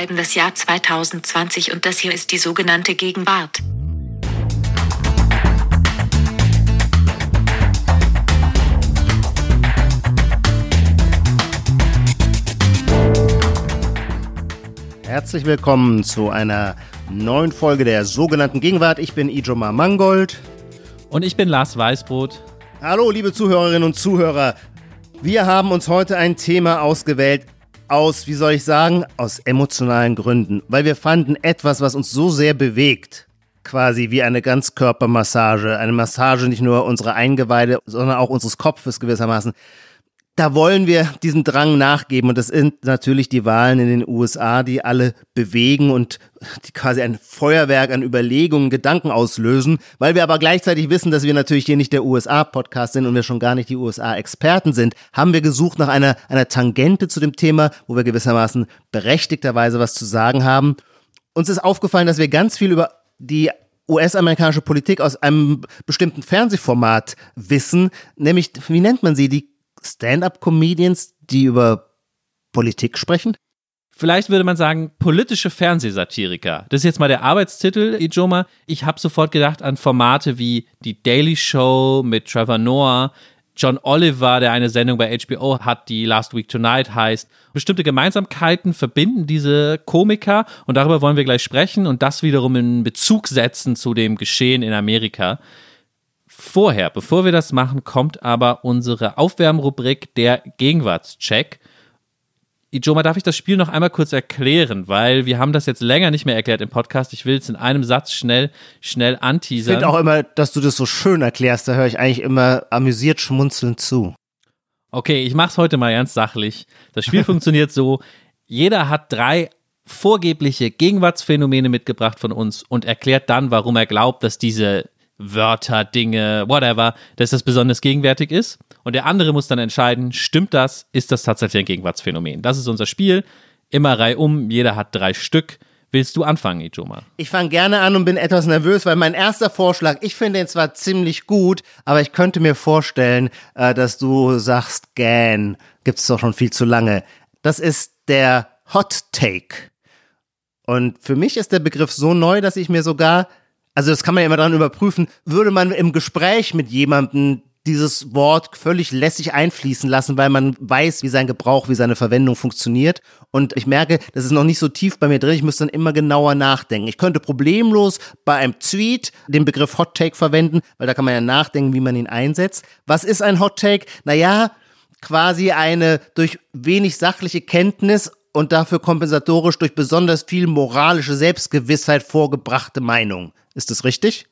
schreiben das Jahr 2020 und das hier ist die sogenannte Gegenwart. Herzlich willkommen zu einer neuen Folge der sogenannten Gegenwart. Ich bin Ijoma Mangold. Und ich bin Lars Weißbrot. Hallo, liebe Zuhörerinnen und Zuhörer. Wir haben uns heute ein Thema ausgewählt aus, wie soll ich sagen, aus emotionalen Gründen, weil wir fanden etwas, was uns so sehr bewegt, quasi wie eine Ganzkörpermassage, eine Massage nicht nur unserer Eingeweide, sondern auch unseres Kopfes gewissermaßen da wollen wir diesem Drang nachgeben. Und das sind natürlich die Wahlen in den USA, die alle bewegen und die quasi ein Feuerwerk an Überlegungen, Gedanken auslösen, weil wir aber gleichzeitig wissen, dass wir natürlich hier nicht der USA-Podcast sind und wir schon gar nicht die USA-Experten sind, haben wir gesucht nach einer, einer Tangente zu dem Thema, wo wir gewissermaßen berechtigterweise was zu sagen haben. Uns ist aufgefallen, dass wir ganz viel über die US-amerikanische Politik aus einem bestimmten Fernsehformat wissen, nämlich, wie nennt man sie, die Stand-up-Comedians, die über Politik sprechen? Vielleicht würde man sagen, politische Fernsehsatiriker. Das ist jetzt mal der Arbeitstitel, Ijoma. Ich habe sofort gedacht an Formate wie die Daily Show mit Trevor Noah, John Oliver, der eine Sendung bei HBO hat, die Last Week Tonight heißt. Bestimmte Gemeinsamkeiten verbinden diese Komiker und darüber wollen wir gleich sprechen und das wiederum in Bezug setzen zu dem Geschehen in Amerika. Vorher, bevor wir das machen, kommt aber unsere Aufwärmrubrik der Gegenwartscheck. Ijoma, darf ich das Spiel noch einmal kurz erklären, weil wir haben das jetzt länger nicht mehr erklärt im Podcast. Ich will es in einem Satz schnell, schnell anteasern. Ich finde auch immer, dass du das so schön erklärst. Da höre ich eigentlich immer amüsiert schmunzelnd zu. Okay, ich mache es heute mal ganz sachlich. Das Spiel funktioniert so: Jeder hat drei vorgebliche Gegenwartsphänomene mitgebracht von uns und erklärt dann, warum er glaubt, dass diese Wörter, Dinge, whatever, dass das besonders gegenwärtig ist. Und der andere muss dann entscheiden, stimmt das, ist das tatsächlich ein Gegenwartsphänomen. Das ist unser Spiel. Immer reihum, jeder hat drei Stück. Willst du anfangen, Ijoma? Ich fange gerne an und bin etwas nervös, weil mein erster Vorschlag, ich finde ihn zwar ziemlich gut, aber ich könnte mir vorstellen, äh, dass du sagst, Gan, gibt's doch schon viel zu lange. Das ist der Hot Take. Und für mich ist der Begriff so neu, dass ich mir sogar also das kann man ja immer dran überprüfen, würde man im Gespräch mit jemandem dieses Wort völlig lässig einfließen lassen, weil man weiß, wie sein Gebrauch, wie seine Verwendung funktioniert. Und ich merke, das ist noch nicht so tief bei mir drin. Ich muss dann immer genauer nachdenken. Ich könnte problemlos bei einem Tweet den Begriff Hot Take verwenden, weil da kann man ja nachdenken, wie man ihn einsetzt. Was ist ein Hot Take? Naja, quasi eine durch wenig sachliche Kenntnis und dafür kompensatorisch durch besonders viel moralische Selbstgewissheit vorgebrachte Meinung. Ist das richtig?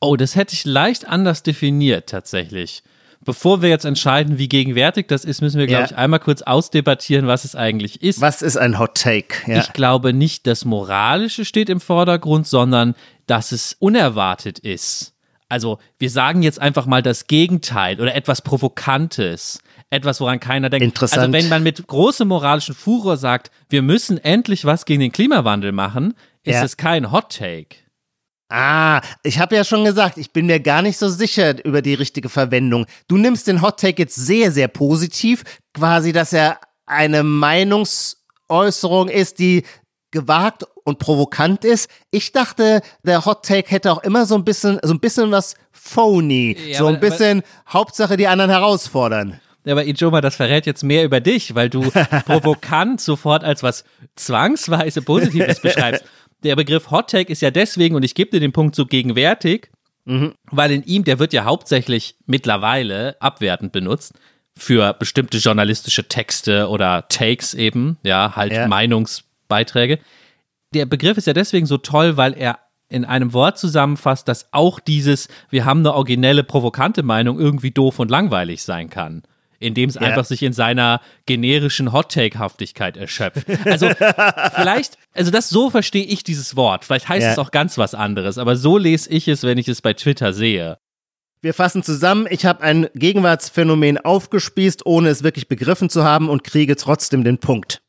Oh, das hätte ich leicht anders definiert tatsächlich. Bevor wir jetzt entscheiden, wie gegenwärtig das ist, müssen wir, glaube ja. ich, einmal kurz ausdebattieren, was es eigentlich ist. Was ist ein Hot Take? Ja. Ich glaube nicht, das Moralische steht im Vordergrund, sondern dass es unerwartet ist. Also, wir sagen jetzt einfach mal das Gegenteil oder etwas Provokantes. Etwas, woran keiner denkt. Interessant. Also, wenn man mit großem moralischen Furor sagt, wir müssen endlich was gegen den Klimawandel machen, ist ja. es kein Hot Take. Ah, ich habe ja schon gesagt, ich bin mir gar nicht so sicher über die richtige Verwendung. Du nimmst den Hot Take jetzt sehr, sehr positiv, quasi, dass er eine Meinungsäußerung ist, die gewagt und provokant ist. Ich dachte, der Hot Take hätte auch immer so ein bisschen, so ein bisschen was phony, ja, so ein aber, bisschen aber, Hauptsache die anderen herausfordern. Ja, aber Ijoma, das verrät jetzt mehr über dich, weil du provokant sofort als was zwangsweise Positives beschreibst der Begriff Hot Take ist ja deswegen, und ich gebe dir den Punkt so gegenwärtig, mhm. weil in ihm, der wird ja hauptsächlich mittlerweile abwertend benutzt für bestimmte journalistische Texte oder Takes eben, ja, halt ja. Meinungsbeiträge. Der Begriff ist ja deswegen so toll, weil er in einem Wort zusammenfasst, dass auch dieses, wir haben eine originelle, provokante Meinung irgendwie doof und langweilig sein kann indem es ja. einfach sich in seiner generischen Hot-Take-Haftigkeit erschöpft. Also vielleicht, also das so verstehe ich dieses Wort. Vielleicht heißt ja. es auch ganz was anderes, aber so lese ich es, wenn ich es bei Twitter sehe. Wir fassen zusammen, ich habe ein Gegenwartsphänomen aufgespießt, ohne es wirklich begriffen zu haben und kriege trotzdem den Punkt.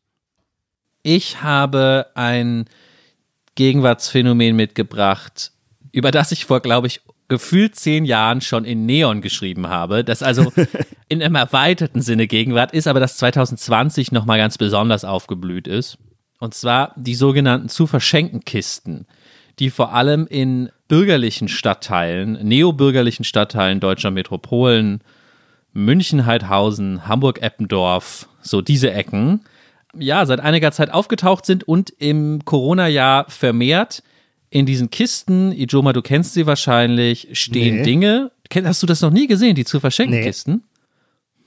Ich habe ein Gegenwartsphänomen mitgebracht, über das ich vor, glaube ich, gefühlt zehn Jahren schon in Neon geschrieben habe, das also in einem erweiterten Sinne Gegenwart ist, aber das 2020 nochmal ganz besonders aufgeblüht ist. Und zwar die sogenannten zu verschenken Kisten, die vor allem in bürgerlichen Stadtteilen, neobürgerlichen Stadtteilen deutscher Metropolen, München, Heidhausen, Hamburg, Eppendorf, so diese Ecken, ja, seit einiger Zeit aufgetaucht sind und im Corona-Jahr vermehrt in diesen Kisten, Ijoma, du kennst sie wahrscheinlich, stehen Nee. Dinge. Hast du das noch nie gesehen, die zu verschenken Nee. Kisten?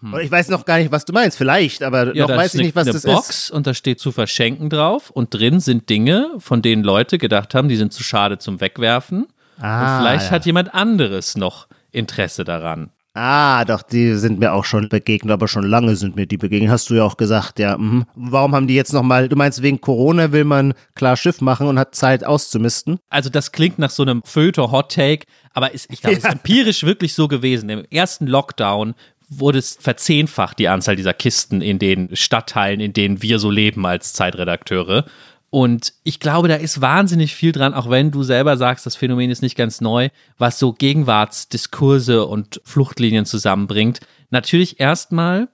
Und Ich weiß noch gar nicht, was du meinst. Vielleicht, aber noch da weiß ich eine, nicht, was eine das Box ist. und da steht zu verschenken drauf und drin sind Dinge, von denen Leute gedacht haben, die sind zu schade zum Wegwerfen. Ah, und vielleicht ja. hat jemand anderes noch Interesse daran. Ah, doch, die sind mir auch schon begegnet, aber schon lange sind mir die begegnet. Hast du ja auch gesagt, ja. Mhm. Warum haben die jetzt nochmal, du meinst, wegen Corona will man klar Schiff machen und hat Zeit auszumisten? Also das klingt nach so einem Föter Hot Take, aber ist, ich glaube, es ist empirisch wirklich so gewesen. Im ersten Lockdown wurde es verzehnfacht, die Anzahl dieser Kisten in den Stadtteilen, in denen wir so leben als Zeitredakteure. Und ich glaube, da ist wahnsinnig viel dran, auch wenn du selber sagst, das Phänomen ist nicht ganz neu, was so Gegenwartsdiskurse und Fluchtlinien zusammenbringt. Natürlich erstmal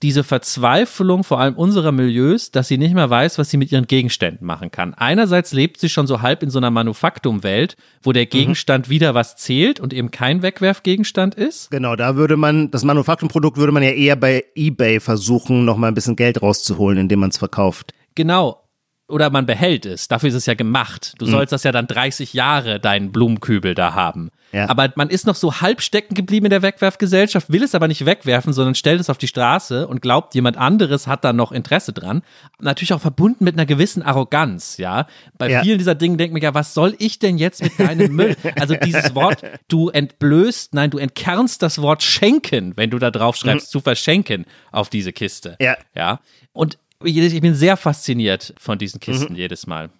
diese Verzweiflung vor allem unserer Milieus, dass sie nicht mehr weiß, was sie mit ihren Gegenständen machen kann. Einerseits lebt sie schon so halb in so einer Manufaktumwelt, wo der Gegenstand wieder was zählt und eben kein Wegwerfgegenstand ist. Genau, da würde man, das Manufaktumprodukt würde man ja eher bei Ebay versuchen, nochmal ein bisschen Geld rauszuholen, indem man es verkauft. Genau. Oder man behält es. Dafür ist es ja gemacht. Du sollst das ja dann 30 Jahre, deinen Blumenkübel da haben. Ja. Aber man ist noch so halb stecken geblieben in der Wegwerfgesellschaft, will es aber nicht wegwerfen, sondern stellt es auf die Straße und glaubt, jemand anderes hat da noch Interesse dran. Natürlich auch verbunden mit einer gewissen Arroganz, ja. Bei Ja. vielen dieser Dinge denkt man ja, was soll ich denn jetzt mit deinem Müll? Also dieses Wort, du entblößt, nein, du entkernst das Wort schenken, wenn du da drauf schreibst, zu verschenken auf diese Kiste. Ja. Ja. Und ich bin sehr fasziniert von diesen Kisten jedes Mal.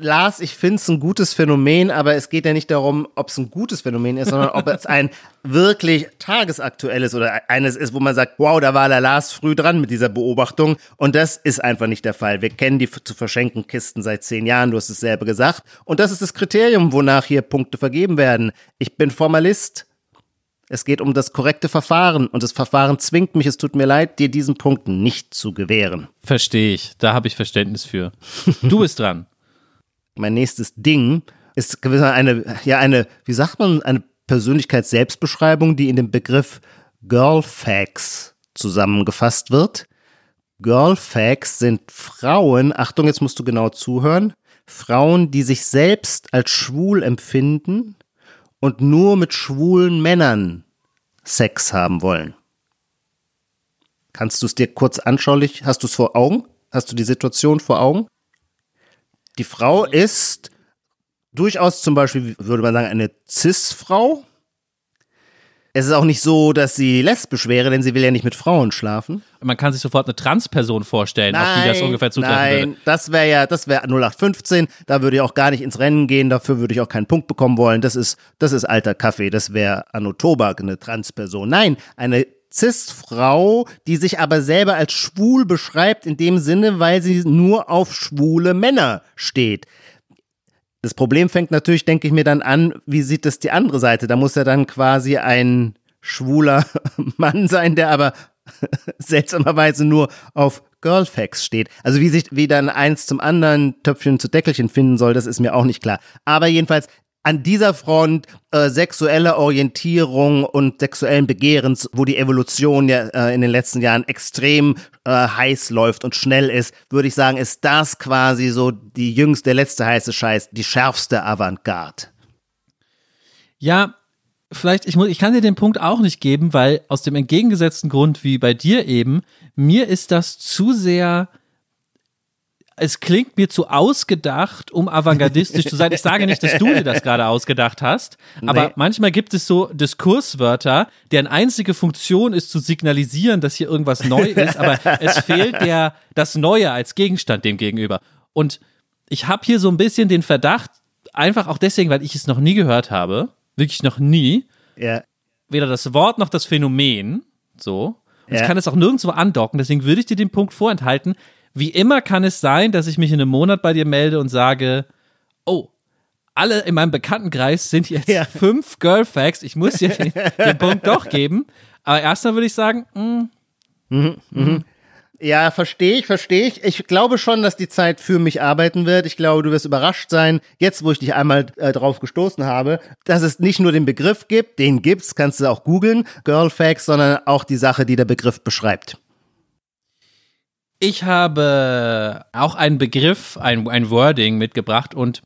Lars, ich finde es ein gutes Phänomen, aber es geht ja nicht darum, ob es ein gutes Phänomen ist, sondern ob es ein wirklich tagesaktuelles oder eines ist, wo man sagt, wow, da war der Lars früh dran mit dieser Beobachtung. Und das ist einfach nicht der Fall. Wir kennen die zu verschenken Kisten seit zehn Jahren, du hast es selber gesagt. Und das ist das Kriterium, wonach hier Punkte vergeben werden. Ich bin Formalist. Es geht um das korrekte Verfahren und das Verfahren zwingt mich, es tut mir leid, dir diesen Punkt nicht zu gewähren. Verstehe ich. Da habe ich Verständnis für. Du bist dran. mein nächstes Ding ist gewisser eine, ja, eine, wie sagt man, eine Persönlichkeits-Selbstbeschreibung, die in dem Begriff Girlfags zusammengefasst wird. Girlfags sind Frauen, Achtung, jetzt musst du genau zuhören, Frauen, die sich selbst als schwul empfinden und nur mit schwulen Männern Sex haben wollen. Kannst du es dir kurz anschaulich, hast du es vor Augen? Hast du die Situation vor Augen? Die Frau ist durchaus zum Beispiel, würde man sagen, eine Cis-Frau. Es ist auch nicht so, dass sie lesbisch wäre, denn sie will ja nicht mit Frauen schlafen. Man kann sich sofort eine Transperson vorstellen, auf die das ungefähr zutreffen nein, würde. das wäre ja, das wäre 0815. Da würde ich auch gar nicht ins Rennen gehen. Dafür würde ich auch keinen Punkt bekommen wollen. Das ist, das ist alter Kaffee. Das wäre Anno Tobak, eine Transperson. Nein, eine Cis-Frau, die sich aber selber als schwul beschreibt, in dem Sinne, weil sie nur auf schwule Männer steht. Das Problem fängt natürlich, denke ich mir dann an, wie sieht das die andere Seite? Da muss ja dann quasi ein schwuler Mann sein, der aber seltsamerweise nur auf Girlfax steht. Also wie sich wie dann eins zum anderen Töpfchen zu Deckelchen finden soll, das ist mir auch nicht klar. Aber jedenfalls an dieser Front äh, sexuelle Orientierung und sexuellen Begehrens, wo die Evolution ja äh, in den letzten Jahren extrem äh, heiß läuft und schnell ist, würde ich sagen, ist das quasi so die jüngste, der letzte heiße Scheiß, die schärfste Avantgarde. Ja, vielleicht, ich, muss, ich kann dir den Punkt auch nicht geben, weil aus dem entgegengesetzten Grund wie bei dir eben, mir ist das zu sehr. Es klingt mir zu ausgedacht, um avantgardistisch zu sein. Ich sage nicht, dass du dir das gerade ausgedacht hast, aber Nee. manchmal gibt es so Diskurswörter, deren einzige Funktion ist zu signalisieren, dass hier irgendwas neu ist, aber es fehlt der, das Neue als Gegenstand dem gegenüber. Und ich habe hier so ein bisschen den Verdacht, einfach auch deswegen, weil ich es noch nie gehört habe, wirklich noch nie, Ja. weder das Wort noch das Phänomen, so. Und ich Ja. kann es auch nirgendwo andocken, deswegen würde ich dir den Punkt vorenthalten. Wie immer kann es sein, dass ich mich in einem Monat bei dir melde und sage, oh, alle in meinem Bekanntenkreis sind jetzt Ja. fünf Girlfacts, ich muss dir den, den Punkt doch geben. Aber erstmal würde ich sagen, mm, Ja, verstehe ich, verstehe ich. Ich glaube schon, dass die Zeit für mich arbeiten wird. Ich glaube, du wirst überrascht sein, jetzt wo ich dich einmal äh, drauf gestoßen habe, dass es nicht nur den Begriff gibt, den gibt's, kannst du auch googeln, Girlfax, sondern auch die Sache, die der Begriff beschreibt. Ich habe auch einen Begriff, ein, ein Wording mitgebracht und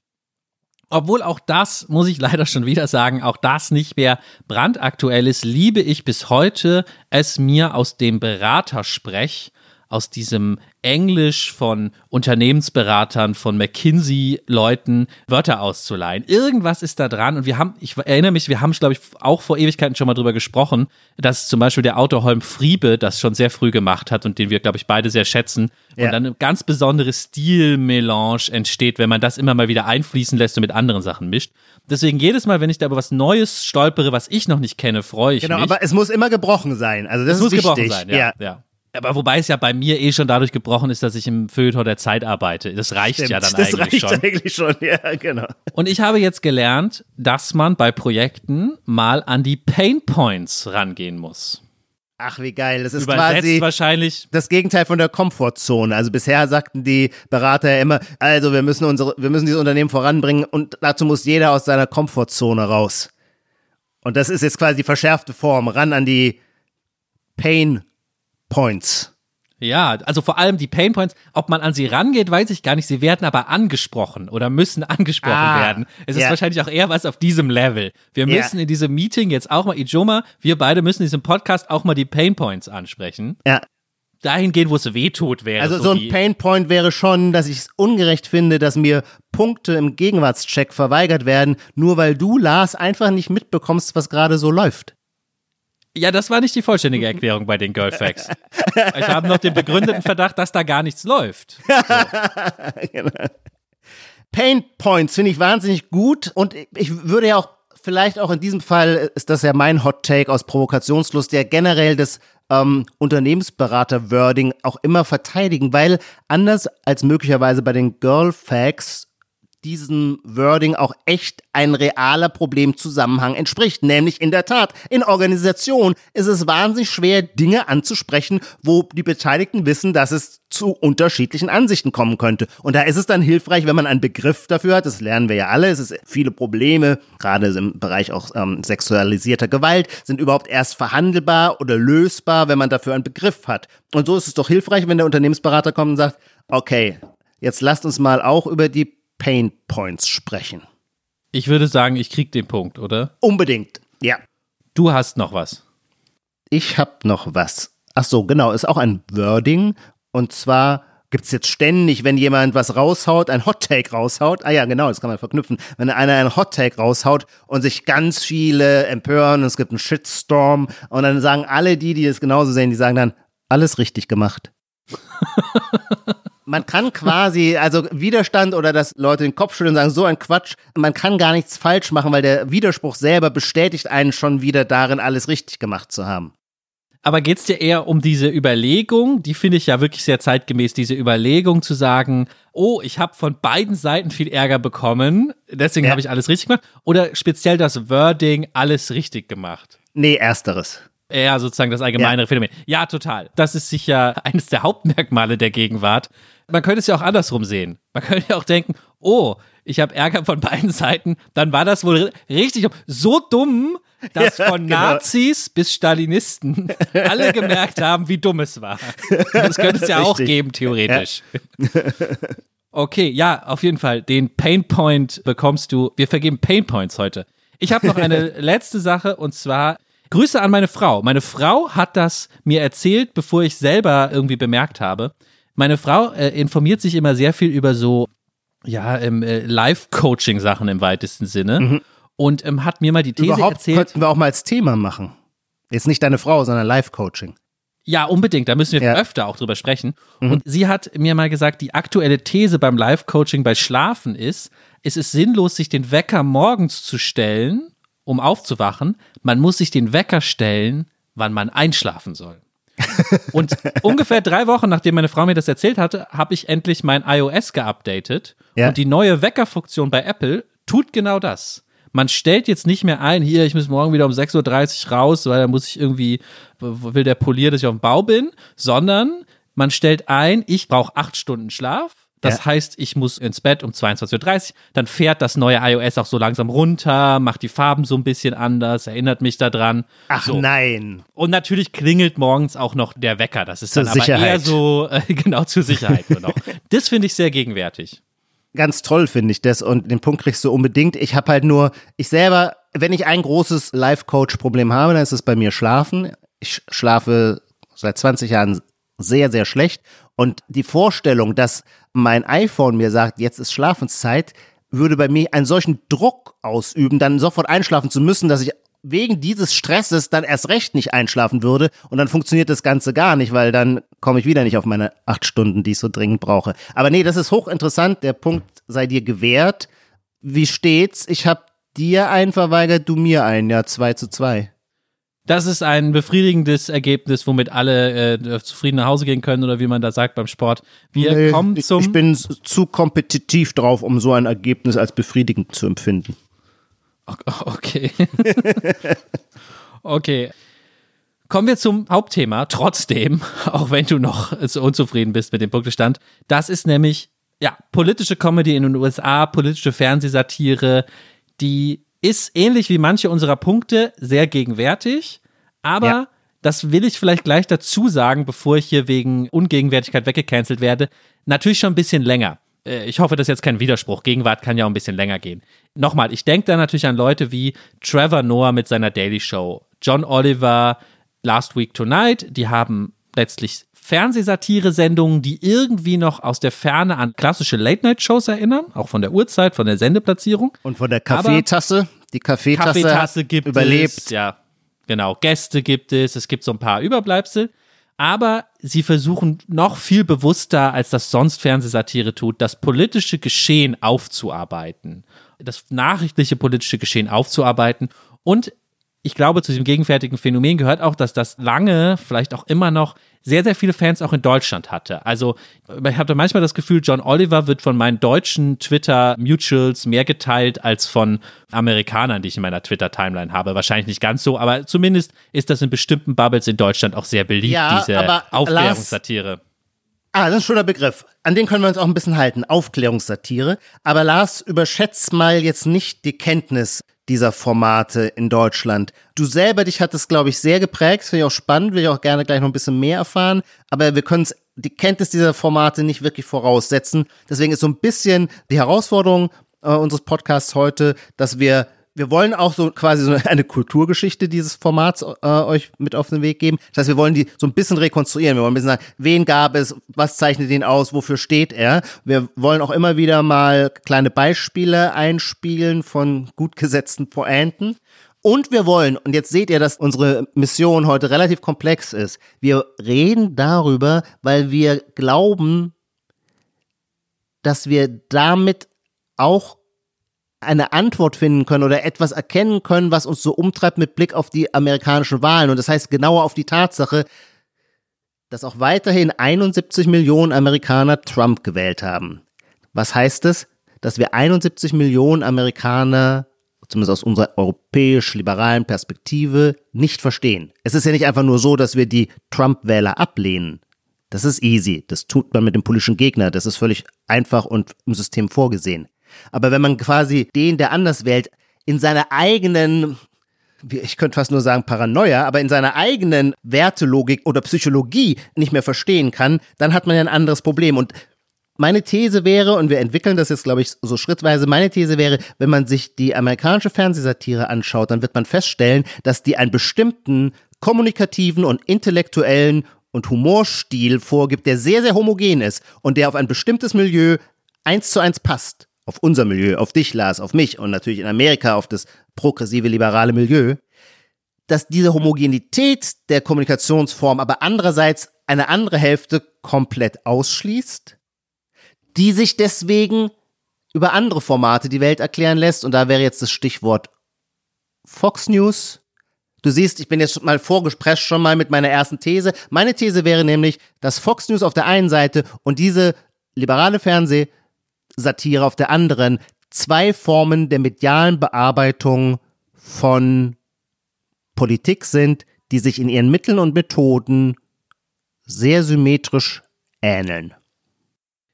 obwohl auch das, muss ich leider schon wieder sagen, auch das nicht mehr brandaktuell ist, liebe ich bis heute es mir aus dem Beratersprech aus diesem Englisch von Unternehmensberatern, von McKinsey-Leuten Wörter auszuleihen. Irgendwas ist da dran und wir haben, ich erinnere mich, wir haben, glaube ich, auch vor Ewigkeiten schon mal drüber gesprochen, dass zum Beispiel der Autor Holm Friebe das schon sehr früh gemacht hat und den wir, glaube ich, beide sehr schätzen. Ja. Und dann ein ganz besonderes Stilmelange entsteht, wenn man das immer mal wieder einfließen lässt und mit anderen Sachen mischt. Deswegen jedes Mal, wenn ich da über was Neues stolpere, was ich noch nicht kenne, freue ich genau, mich. Genau, aber es muss immer gebrochen sein. Also das es ist muss wichtig. gebrochen sein, ja. ja. ja. Aber wobei es ja bei mir eh schon dadurch gebrochen ist, dass ich im Feuilleton der Zeit arbeite. Das reicht Stimmt, ja dann das eigentlich reicht eigentlich schon, ja, genau. Und ich habe jetzt gelernt, dass man bei Projekten mal an die Pain Points rangehen muss. Ach, wie geil. Das ist Übersetzt quasi wahrscheinlich das Gegenteil von der Komfortzone. Also bisher sagten die Berater ja immer, also wir müssen unsere, wir müssen dieses Unternehmen voranbringen und dazu muss jeder aus seiner Komfortzone raus. Und das ist jetzt quasi die verschärfte Form. Ran an die Pain Points. Ja, also vor allem die Pain Points, ob man an sie rangeht, weiß ich gar nicht. Sie werden aber angesprochen oder müssen angesprochen ah, werden. Es yeah. ist wahrscheinlich auch eher was auf diesem Level. Wir müssen yeah. in diesem Meeting jetzt auch mal, Ijoma, wir beide müssen in diesem Podcast auch mal die Pain Points ansprechen. Ja. Dahin gehen, wo es weh tut, wäre. Also so, so ein Pain Point wäre schon, dass ich es ungerecht finde, dass mir Punkte im Gegenwartscheck verweigert werden, nur weil du, Lars, einfach nicht mitbekommst, was gerade so läuft. Ja, das war nicht die vollständige Erklärung bei den Girlfacts. Ich habe noch den begründeten Verdacht, dass da gar nichts läuft. So. genau. Pain Points finde ich wahnsinnig gut und ich würde ja auch vielleicht auch in diesem Fall ist das ja mein Hot Take aus Provokationslust, der generell das ähm, Unternehmensberater-Wording auch immer verteidigen, weil anders als möglicherweise bei den Girlfacts diesem Wording auch echt ein realer Problemzusammenhang entspricht. Nämlich in der Tat, in Organisation ist es wahnsinnig schwer, Dinge anzusprechen, wo die Beteiligten wissen, dass es zu unterschiedlichen Ansichten kommen könnte. Und da ist es dann hilfreich, wenn man einen Begriff dafür hat. Das lernen wir ja alle. Es ist viele Probleme, gerade im Bereich auch ähm, sexualisierter Gewalt, sind überhaupt erst verhandelbar oder lösbar, wenn man dafür einen Begriff hat. Und so ist es doch hilfreich, wenn der Unternehmensberater kommt und sagt, okay, jetzt lasst uns mal auch über die Pain Points sprechen. Ich würde sagen, ich krieg den Punkt, oder? Unbedingt, ja. Du hast noch was. Ich hab noch was. Ach so, genau, ist auch ein Wording. Und zwar gibt es jetzt ständig, wenn jemand was raushaut, ein Hot Take raushaut. Ah ja, genau, das kann man verknüpfen. Wenn einer ein Hot Take raushaut und sich ganz viele empören und es gibt einen Shitstorm und dann sagen alle die, die es genauso sehen, die sagen dann, alles richtig gemacht. man kann quasi, also Widerstand oder dass Leute den Kopf schütteln und sagen, so ein Quatsch, man kann gar nichts falsch machen, weil der Widerspruch selber bestätigt einen schon wieder darin, alles richtig gemacht zu haben. Aber geht es dir eher um diese Überlegung, die finde ich ja wirklich sehr zeitgemäß, diese Überlegung zu sagen, oh, ich habe von beiden Seiten viel Ärger bekommen, deswegen ja. habe ich alles richtig gemacht, oder speziell das Wording, alles richtig gemacht? Nee, ersteres eher sozusagen das allgemeinere ja. Phänomen. Ja, total. Das ist sicher eines der Hauptmerkmale der Gegenwart. Man könnte es ja auch andersrum sehen. Man könnte ja auch denken, oh, ich habe Ärger von beiden Seiten, dann war das wohl richtig so dumm, dass ja, von genau. Nazis bis Stalinisten alle gemerkt haben, wie dumm es war. Das könnte es ja auch geben, theoretisch. Ja. Okay, ja, auf jeden Fall. Den Painpoint bekommst du. Wir vergeben Painpoints heute. Ich habe noch eine letzte Sache und zwar Grüße an meine Frau. Meine Frau hat das mir erzählt, bevor ich selber irgendwie bemerkt habe. Meine Frau äh, informiert sich immer sehr viel über so, ja, ähm, äh, Live-Coaching-Sachen im weitesten Sinne. Mhm. Und ähm, hat mir mal die These Überhaupt erzählt. könnten wir auch mal als Thema machen. Jetzt nicht deine Frau, sondern Live-Coaching. Ja, unbedingt. Da müssen wir ja. öfter auch drüber sprechen. Mhm. Und sie hat mir mal gesagt, die aktuelle These beim Live-Coaching bei Schlafen ist, es ist sinnlos, sich den Wecker morgens zu stellen um aufzuwachen, man muss sich den Wecker stellen, wann man einschlafen soll. und ungefähr drei Wochen, nachdem meine Frau mir das erzählt hatte, habe ich endlich mein iOS geupdatet. Ja. Und die neue Weckerfunktion bei Apple tut genau das. Man stellt jetzt nicht mehr ein, hier, ich muss morgen wieder um 6.30 Uhr raus, weil da muss ich irgendwie, will der polieren, dass ich auf dem Bau bin, sondern man stellt ein, ich brauche acht Stunden Schlaf. Das Ja. heißt, ich muss ins Bett um 22.30 Uhr. Dann fährt das neue iOS auch so langsam runter, macht die Farben so ein bisschen anders, erinnert mich daran. Ach so. nein. Und natürlich klingelt morgens auch noch der Wecker. Das ist Zur dann aber Sicherheit. eher so, äh, genau, zur Sicherheit nur noch. Das finde ich sehr gegenwärtig. Ganz toll finde ich das und den Punkt kriegst du unbedingt. Ich habe halt nur, ich selber, wenn ich ein großes Life-Coach-Problem habe, dann ist es bei mir Schlafen. Ich schlafe seit 20 Jahren sehr, sehr schlecht und die Vorstellung, dass mein iPhone mir sagt, jetzt ist Schlafenszeit, würde bei mir einen solchen Druck ausüben, dann sofort einschlafen zu müssen, dass ich wegen dieses Stresses dann erst recht nicht einschlafen würde und dann funktioniert das Ganze gar nicht, weil dann komme ich wieder nicht auf meine acht Stunden, die ich so dringend brauche. Aber nee, das ist hochinteressant. Der Punkt sei dir gewährt. Wie steht's? Ich habe dir einen verweigert, du mir einen. Ja, zwei zu zwei. Das ist ein befriedigendes Ergebnis, womit alle äh, zufrieden nach Hause gehen können oder wie man da sagt beim Sport. Wir Nee, kommen ich- zum. Ich bin zu kompetitiv drauf, um so ein Ergebnis als befriedigend zu empfinden. Okay. okay. Kommen wir zum Hauptthema, trotzdem, auch wenn du noch so unzufrieden bist mit dem Punktestand. Das ist nämlich, ja, politische Comedy in den USA, politische Fernsehsatire, die ist ähnlich wie manche unserer Punkte sehr gegenwärtig, aber Ja. das will ich vielleicht gleich dazu sagen, bevor ich hier wegen Ungegenwärtigkeit weggecancelt werde, natürlich schon ein bisschen länger. Äh, Ich hoffe, das ist jetzt kein Widerspruch. Gegenwart kann ja auch ein bisschen länger gehen. Nochmal, ich denke da natürlich an Leute wie Trevor Noah mit seiner Daily Show, John Oliver, Last Week Tonight, die haben letztlich Fernsehsatire-Sendungen, die irgendwie noch aus der Ferne an klassische Late-Night-Shows erinnern, auch von der Uhrzeit, von der Sendeplatzierung. Und von der Kaffeetasse, die Kaffeetasse, Kaffeetasse gibt überlebt. es. Ja, genau. Gäste gibt es. Es gibt so ein paar Überbleibsel. Aber sie versuchen noch viel bewusster, als das sonst Fernsehsatire tut, das politische Geschehen aufzuarbeiten. Das nachrichtliche politische Geschehen aufzuarbeiten. Und ich glaube, zu diesem gegenwärtigen Phänomen gehört auch, dass das lange, vielleicht auch immer noch, sehr, sehr viele Fans auch in Deutschland hatte. Also ich habe manchmal das Gefühl, John Oliver wird von meinen deutschen Twitter-Mutuals mehr geteilt als von Amerikanern, die ich in meiner Twitter-Timeline habe. Wahrscheinlich nicht ganz so, aber zumindest ist das in bestimmten Bubbles in Deutschland auch sehr beliebt, Ja, diese Aufklärungssatire. Ah, das ist ein schöner Begriff. An den können wir uns auch ein bisschen halten. Aufklärungssatire. Aber Lars, überschätzt mal jetzt nicht die Kenntnis dieser Formate in Deutschland. Du selber, dich hat das, glaube ich, sehr geprägt. Finde ich auch spannend, will ich auch gerne gleich noch ein bisschen mehr erfahren. Aber wir können die Kenntnis dieser Formate nicht wirklich voraussetzen. Deswegen ist so ein bisschen die Herausforderung äh, unseres Podcasts heute, dass wir wir wollen auch so quasi so eine Kulturgeschichte dieses Formats äh, euch mit auf den Weg geben. Das heißt, wir wollen die so ein bisschen rekonstruieren. Wir wollen ein bisschen sagen, wen gab es, was zeichnet ihn aus, wofür steht er. Wir wollen auch immer wieder mal kleine Beispiele einspielen von gut gesetzten Pointen. Und wir wollen, und jetzt seht ihr, dass unsere Mission heute relativ komplex ist. Wir reden darüber, weil wir glauben, dass wir damit auch eine Antwort finden können oder etwas erkennen können, was uns so umtreibt mit Blick auf die amerikanischen Wahlen. Und das heißt genauer auf die Tatsache, dass auch weiterhin 71 Millionen Amerikaner Trump gewählt haben. Was heißt es? Dass wir 71 Millionen Amerikaner, zumindest aus unserer europäisch-liberalen Perspektive, nicht verstehen. Es ist ja nicht einfach nur so, dass wir die Trump-Wähler ablehnen. Das ist easy. Das tut man mit dem politischen Gegner. Das ist völlig einfach und im System vorgesehen. Aber wenn man quasi den, der anders wählt, in seiner eigenen, ich könnte fast nur sagen Paranoia, aber in seiner eigenen Wertelogik oder Psychologie nicht mehr verstehen kann, dann hat man ja ein anderes Problem. Und meine These wäre, und wir entwickeln das jetzt, glaube ich, so schrittweise, meine These wäre, wenn man sich die amerikanische Fernsehsatire anschaut, dann wird man feststellen, dass die einen bestimmten kommunikativen und intellektuellen und Humorstil vorgibt, der sehr, sehr homogen ist und der auf ein bestimmtes Milieu eins zu eins passt. Auf unser Milieu, auf dich, Lars, auf mich und natürlich in Amerika auf das progressive, liberale Milieu dass diese Homogenität der Kommunikationsform aber andererseits eine andere Hälfte komplett ausschließt, die sich deswegen über andere Formate die Welt erklären lässt. Und da wäre jetzt das Stichwort Fox News. Du siehst, ich bin jetzt mal vorgesprescht schon mal mit meiner ersten These. Meine These wäre nämlich, dass Fox News auf der einen Seite und diese liberale Fernsehsatire auf der anderen zwei Formen der medialen Bearbeitung von Politik sind, die sich in ihren Mitteln und Methoden sehr symmetrisch ähneln.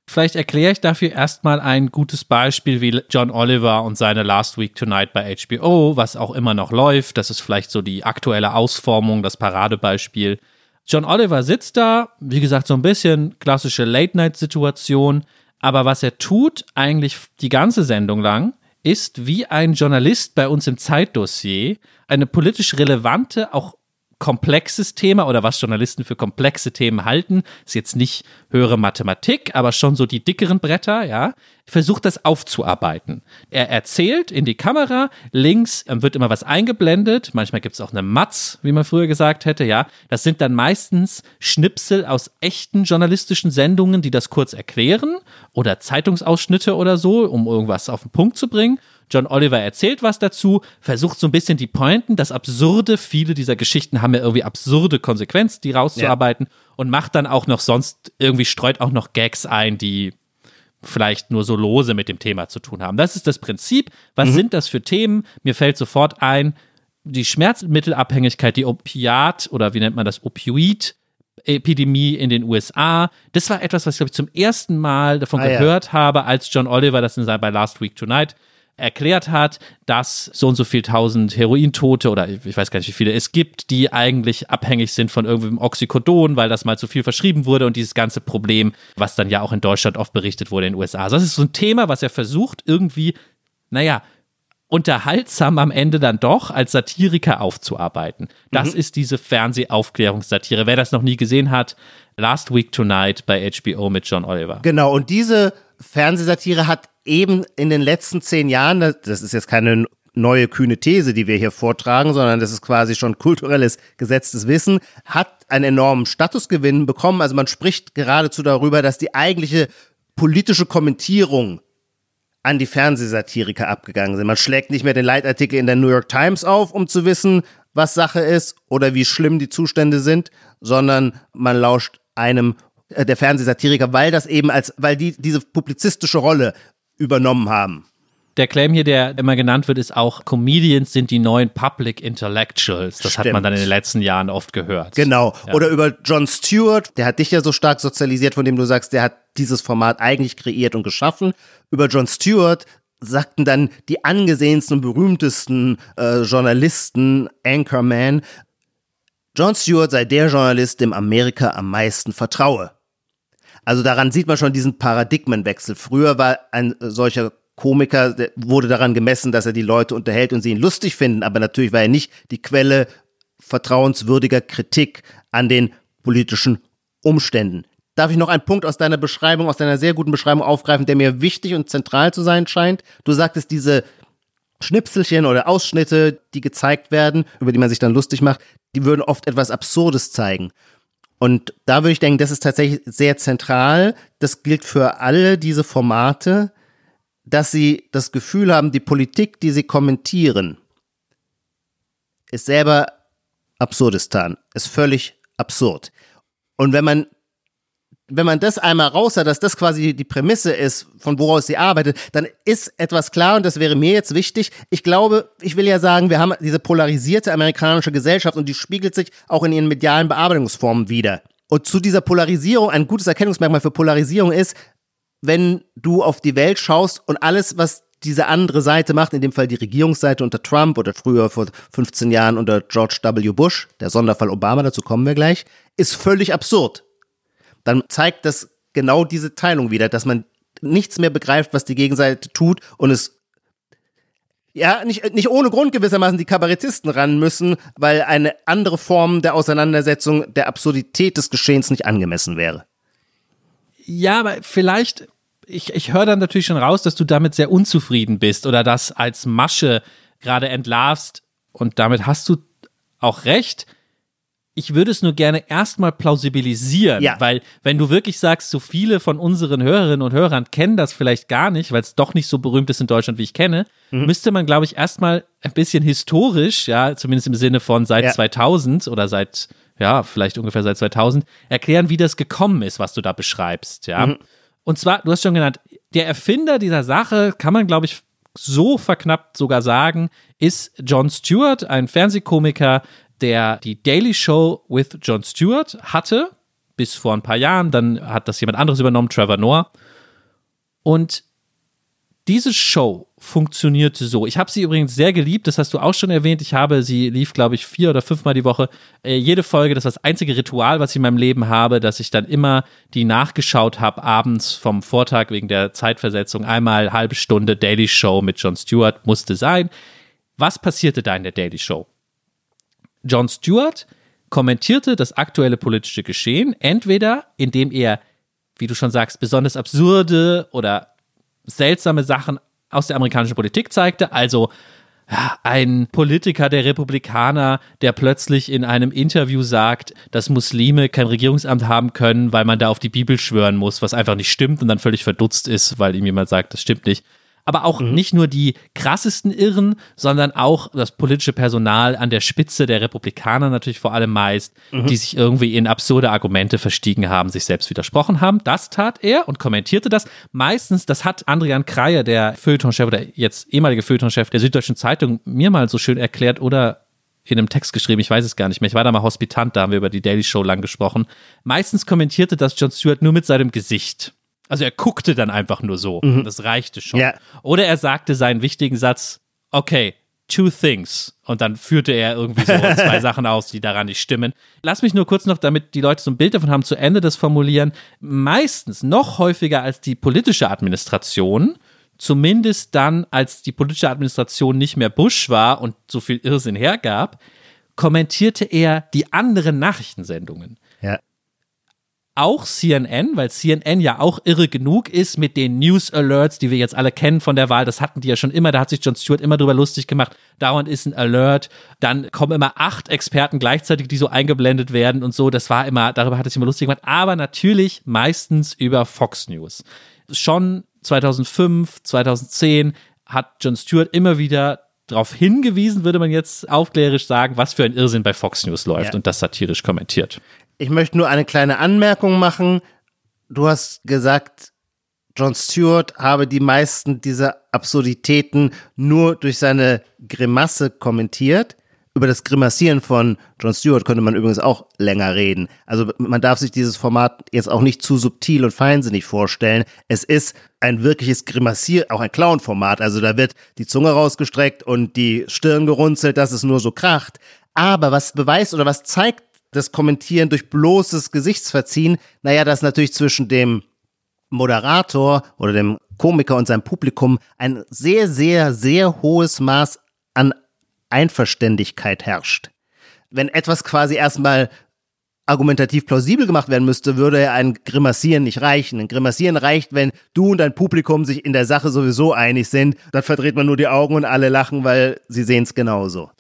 Vielleicht erkläre ich dafür erstmal ein gutes Beispiel wie John Oliver und seine Last Week Tonight bei HBO, was auch immer noch läuft. Das ist vielleicht so die aktuelle Ausformung, das Paradebeispiel. John Oliver sitzt da, wie gesagt, so ein bisschen klassische Late-Night-Situation, aber was er tut, eigentlich die ganze Sendung lang, ist wie ein Journalist bei uns im Zeitdossier eine politisch relevante, auch komplexes Thema oder was Journalisten für komplexe Themen halten, ist jetzt nicht höhere Mathematik, aber schon so die dickeren Bretter, ja, versucht das aufzuarbeiten. Er erzählt in die Kamera, links wird immer was eingeblendet, manchmal gibt es auch eine Matz, wie man früher gesagt hätte, ja. Das sind dann meistens Schnipsel aus echten journalistischen Sendungen, die das kurz erklären oder Zeitungsausschnitte oder so, um irgendwas auf den Punkt zu bringen. John Oliver erzählt was dazu, versucht so ein bisschen die Pointen, das Absurde, viele dieser Geschichten haben ja irgendwie absurde Konsequenzen, die rauszuarbeiten ja. und macht dann auch noch sonst irgendwie streut auch noch Gags ein, die vielleicht nur so lose mit dem Thema zu tun haben. Das ist das Prinzip. Was mhm. sind das für Themen? Mir fällt sofort ein, die Schmerzmittelabhängigkeit, die Opiat oder wie nennt man das, Opioid. Epidemie in den USA. Das war etwas, was ich glaube ich zum ersten Mal davon ah, gehört ja. habe, als John Oliver das in sein bei Last Week Tonight erklärt hat, dass so und so viel tausend Herointote oder ich weiß gar nicht, wie viele es gibt, die eigentlich abhängig sind von irgendeinem Oxycodon, weil das mal zu viel verschrieben wurde und dieses ganze Problem, was dann ja auch in Deutschland oft berichtet wurde in den USA. Also das ist so ein Thema, was er versucht irgendwie, naja, unterhaltsam am Ende dann doch als Satiriker aufzuarbeiten. Das mhm. ist diese Fernsehaufklärungssatire. Wer das noch nie gesehen hat, Last Week Tonight bei HBO mit John Oliver. Genau, und diese Fernsehsatire hat eben in den letzten zehn Jahren, das ist jetzt keine neue kühne These, die wir hier vortragen, sondern das ist quasi schon kulturelles gesetztes Wissen, hat einen enormen Statusgewinn bekommen. Also man spricht geradezu darüber, dass die eigentliche politische Kommentierung an die Fernsehsatiriker abgegangen sind. Man schlägt nicht mehr den Leitartikel in der New York Times auf, um zu wissen, was Sache ist oder wie schlimm die Zustände sind, sondern man lauscht einem äh, der Fernsehsatiriker, weil das eben als, weil die diese publizistische Rolle übernommen haben. Der Claim hier, der immer genannt wird, ist auch, Comedians sind die neuen Public Intellectuals. Das Stimmt. hat man dann in den letzten Jahren oft gehört. Genau. Ja. Oder über John Stewart, der hat dich ja so stark sozialisiert, von dem du sagst, der hat dieses Format eigentlich kreiert und geschaffen. Über John Stewart sagten dann die angesehensten und berühmtesten äh, Journalisten, Anchorman, John Stewart sei der Journalist, dem Amerika am meisten vertraue. Also daran sieht man schon diesen Paradigmenwechsel. Früher war ein solcher Komiker, wurde daran gemessen, dass er die Leute unterhält und sie ihn lustig finden, aber natürlich war er nicht die Quelle vertrauenswürdiger Kritik an den politischen Umständen. Darf ich noch einen Punkt aus deiner Beschreibung, aus deiner sehr guten Beschreibung aufgreifen, der mir wichtig und zentral zu sein scheint? Du sagtest, diese Schnipselchen oder Ausschnitte, die gezeigt werden, über die man sich dann lustig macht, die würden oft etwas Absurdes zeigen. Und da würde ich denken, das ist tatsächlich sehr zentral. Das gilt für alle diese Formate, dass sie das Gefühl haben, die Politik, die sie kommentieren, ist selber Absurdistan, ist völlig absurd. Und wenn man wenn man das einmal raus hat, dass das quasi die Prämisse ist, von woraus sie arbeitet, dann ist etwas klar und das wäre mir jetzt wichtig. Ich glaube, ich will ja sagen, wir haben diese polarisierte amerikanische Gesellschaft und die spiegelt sich auch in ihren medialen Bearbeitungsformen wieder. Und zu dieser Polarisierung, ein gutes Erkennungsmerkmal für Polarisierung ist, wenn du auf die Welt schaust und alles, was diese andere Seite macht, in dem Fall die Regierungsseite unter Trump oder früher vor 15 Jahren unter George W. Bush, der Sonderfall Obama, dazu kommen wir gleich, ist völlig absurd dann zeigt das genau diese Teilung wieder, dass man nichts mehr begreift, was die Gegenseite tut und es ja, nicht, nicht ohne Grund gewissermaßen die Kabarettisten ran müssen, weil eine andere Form der Auseinandersetzung der Absurdität des Geschehens nicht angemessen wäre. Ja, aber vielleicht, ich, ich höre dann natürlich schon raus, dass du damit sehr unzufrieden bist oder das als Masche gerade entlarvst und damit hast du auch recht ich würde es nur gerne erstmal plausibilisieren, ja. weil wenn du wirklich sagst, so viele von unseren Hörerinnen und Hörern kennen das vielleicht gar nicht, weil es doch nicht so berühmt ist in Deutschland, wie ich kenne, mhm. müsste man, glaube ich, erstmal ein bisschen historisch, ja, zumindest im Sinne von seit ja. 2000 oder seit, ja, vielleicht ungefähr seit 2000, erklären, wie das gekommen ist, was du da beschreibst, ja. Mhm. Und zwar, du hast schon genannt, der Erfinder dieser Sache, kann man, glaube ich, so verknappt sogar sagen, ist John Stewart, ein Fernsehkomiker, der die Daily Show with Jon Stewart hatte. bis vor ein paar Jahren. Dann hat das jemand anderes übernommen, Trevor Noah. Und diese Show funktionierte so. Ich habe sie übrigens sehr geliebt, das hast du auch schon erwähnt. Ich habe sie lief, glaube ich, vier oder fünfmal die Woche. Äh, jede Folge, das ist das einzige Ritual, was ich in meinem Leben habe, dass ich dann immer die nachgeschaut habe, abends vom Vortag wegen der Zeitversetzung. Einmal halbe Stunde Daily Show mit Jon Stewart musste sein. Was passierte da in der Daily Show? Jon Stewart kommentierte das aktuelle politische Geschehen, entweder indem er, wie du schon sagst, besonders absurde oder seltsame Sachen aus der amerikanischen Politik zeigte. Also ein Politiker der Republikaner, der plötzlich in einem Interview sagt, dass Muslime kein Regierungsamt haben können, weil man da auf die Bibel schwören muss, was einfach nicht stimmt und dann völlig verdutzt ist, weil ihm jemand sagt, das stimmt nicht aber auch mhm. nicht nur die krassesten Irren, sondern auch das politische Personal an der Spitze der Republikaner natürlich vor allem meist, mhm. die sich irgendwie in absurde Argumente verstiegen haben, sich selbst widersprochen haben. Das tat er und kommentierte das. Meistens, das hat Adrian Kreier, der Feuilletonchef oder jetzt ehemalige Feuilletonchef der Süddeutschen Zeitung, mir mal so schön erklärt oder in einem Text geschrieben, ich weiß es gar nicht mehr. Ich war da mal Hospitant, da haben wir über die Daily Show lang gesprochen. Meistens kommentierte das Jon Stewart nur mit seinem Gesicht. Also er guckte dann einfach nur so. Mhm. Das reichte schon. Ja. Oder er sagte seinen wichtigen Satz, okay, two things. Und dann führte er irgendwie so zwei Sachen aus, die daran nicht stimmen. Lass mich nur kurz noch, damit die Leute so ein Bild davon haben, zu Ende des Formulieren. Meistens noch häufiger als die politische Administration, zumindest dann, als die politische Administration nicht mehr Bush war und so viel Irrsinn hergab, kommentierte er die anderen Nachrichtensendungen auch CNN, weil CNN ja auch irre genug ist mit den News Alerts, die wir jetzt alle kennen von der Wahl. Das hatten die ja schon immer. Da hat sich John Stewart immer drüber lustig gemacht. Dauernd ist ein Alert. Dann kommen immer acht Experten gleichzeitig, die so eingeblendet werden und so. Das war immer, darüber hat es immer lustig gemacht. Aber natürlich meistens über Fox News. Schon 2005, 2010 hat John Stewart immer wieder darauf hingewiesen, würde man jetzt aufklärisch sagen, was für ein Irrsinn bei Fox News läuft ja. und das satirisch kommentiert. Ich möchte nur eine kleine Anmerkung machen. Du hast gesagt, Jon Stewart habe die meisten dieser Absurditäten nur durch seine Grimasse kommentiert. Über das Grimassieren von Jon Stewart könnte man übrigens auch länger reden. Also man darf sich dieses Format jetzt auch nicht zu subtil und feinsinnig vorstellen. Es ist ein wirkliches Grimassier, auch ein Clown-Format. Also da wird die Zunge rausgestreckt und die Stirn gerunzelt, dass es nur so kracht. Aber was beweist oder was zeigt das Kommentieren durch bloßes Gesichtsverziehen, naja, dass natürlich zwischen dem Moderator oder dem Komiker und seinem Publikum ein sehr, sehr, sehr hohes Maß an Einverständigkeit herrscht. Wenn etwas quasi erstmal argumentativ plausibel gemacht werden müsste, würde ein Grimassieren nicht reichen. Ein Grimassieren reicht, wenn du und dein Publikum sich in der Sache sowieso einig sind. Dann verdreht man nur die Augen und alle lachen, weil sie sehen es genauso.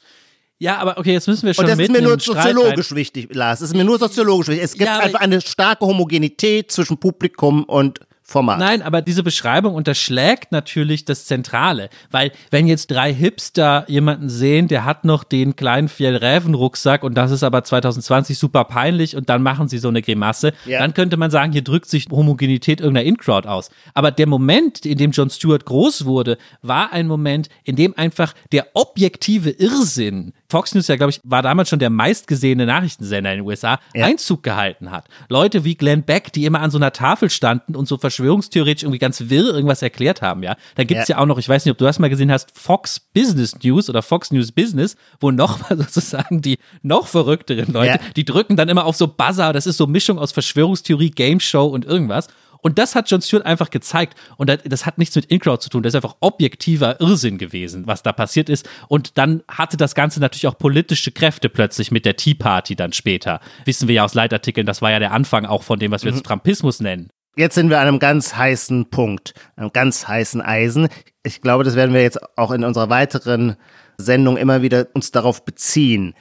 Ja, aber okay, jetzt müssen wir schon. Und das ist mir nur soziologisch wichtig, Lars. Das ist mir nur soziologisch wichtig. Es gibt ja, einfach eine starke Homogenität zwischen Publikum und Format. Nein, aber diese Beschreibung unterschlägt natürlich das Zentrale, weil wenn jetzt drei Hipster jemanden sehen, der hat noch den kleinen Fjellräven-Rucksack und das ist aber 2020 super peinlich und dann machen sie so eine Grimasse, ja. dann könnte man sagen, hier drückt sich Homogenität irgendeiner In-Crowd aus. Aber der Moment, in dem John Stewart groß wurde, war ein Moment, in dem einfach der objektive Irrsinn Fox News ja, glaube ich, war damals schon der meistgesehene Nachrichtensender in den USA, ja. Einzug gehalten hat. Leute wie Glenn Beck, die immer an so einer Tafel standen und so verschwörungstheoretisch irgendwie ganz wirr irgendwas erklärt haben, ja. Da gibt's ja. ja auch noch, ich weiß nicht, ob du das mal gesehen hast, Fox Business News oder Fox News Business, wo nochmal sozusagen die noch verrückteren Leute, ja. die drücken dann immer auf so Buzzer, das ist so Mischung aus Verschwörungstheorie, Game Show und irgendwas. Und das hat John Stewart einfach gezeigt. Und das hat nichts mit InCrowd zu tun. Das ist einfach objektiver Irrsinn gewesen, was da passiert ist. Und dann hatte das Ganze natürlich auch politische Kräfte plötzlich mit der Tea Party dann später. Wissen wir ja aus Leitartikeln, das war ja der Anfang auch von dem, was wir mhm. jetzt Trumpismus nennen. Jetzt sind wir an einem ganz heißen Punkt, einem ganz heißen Eisen. Ich glaube, das werden wir jetzt auch in unserer weiteren Sendung immer wieder uns darauf beziehen.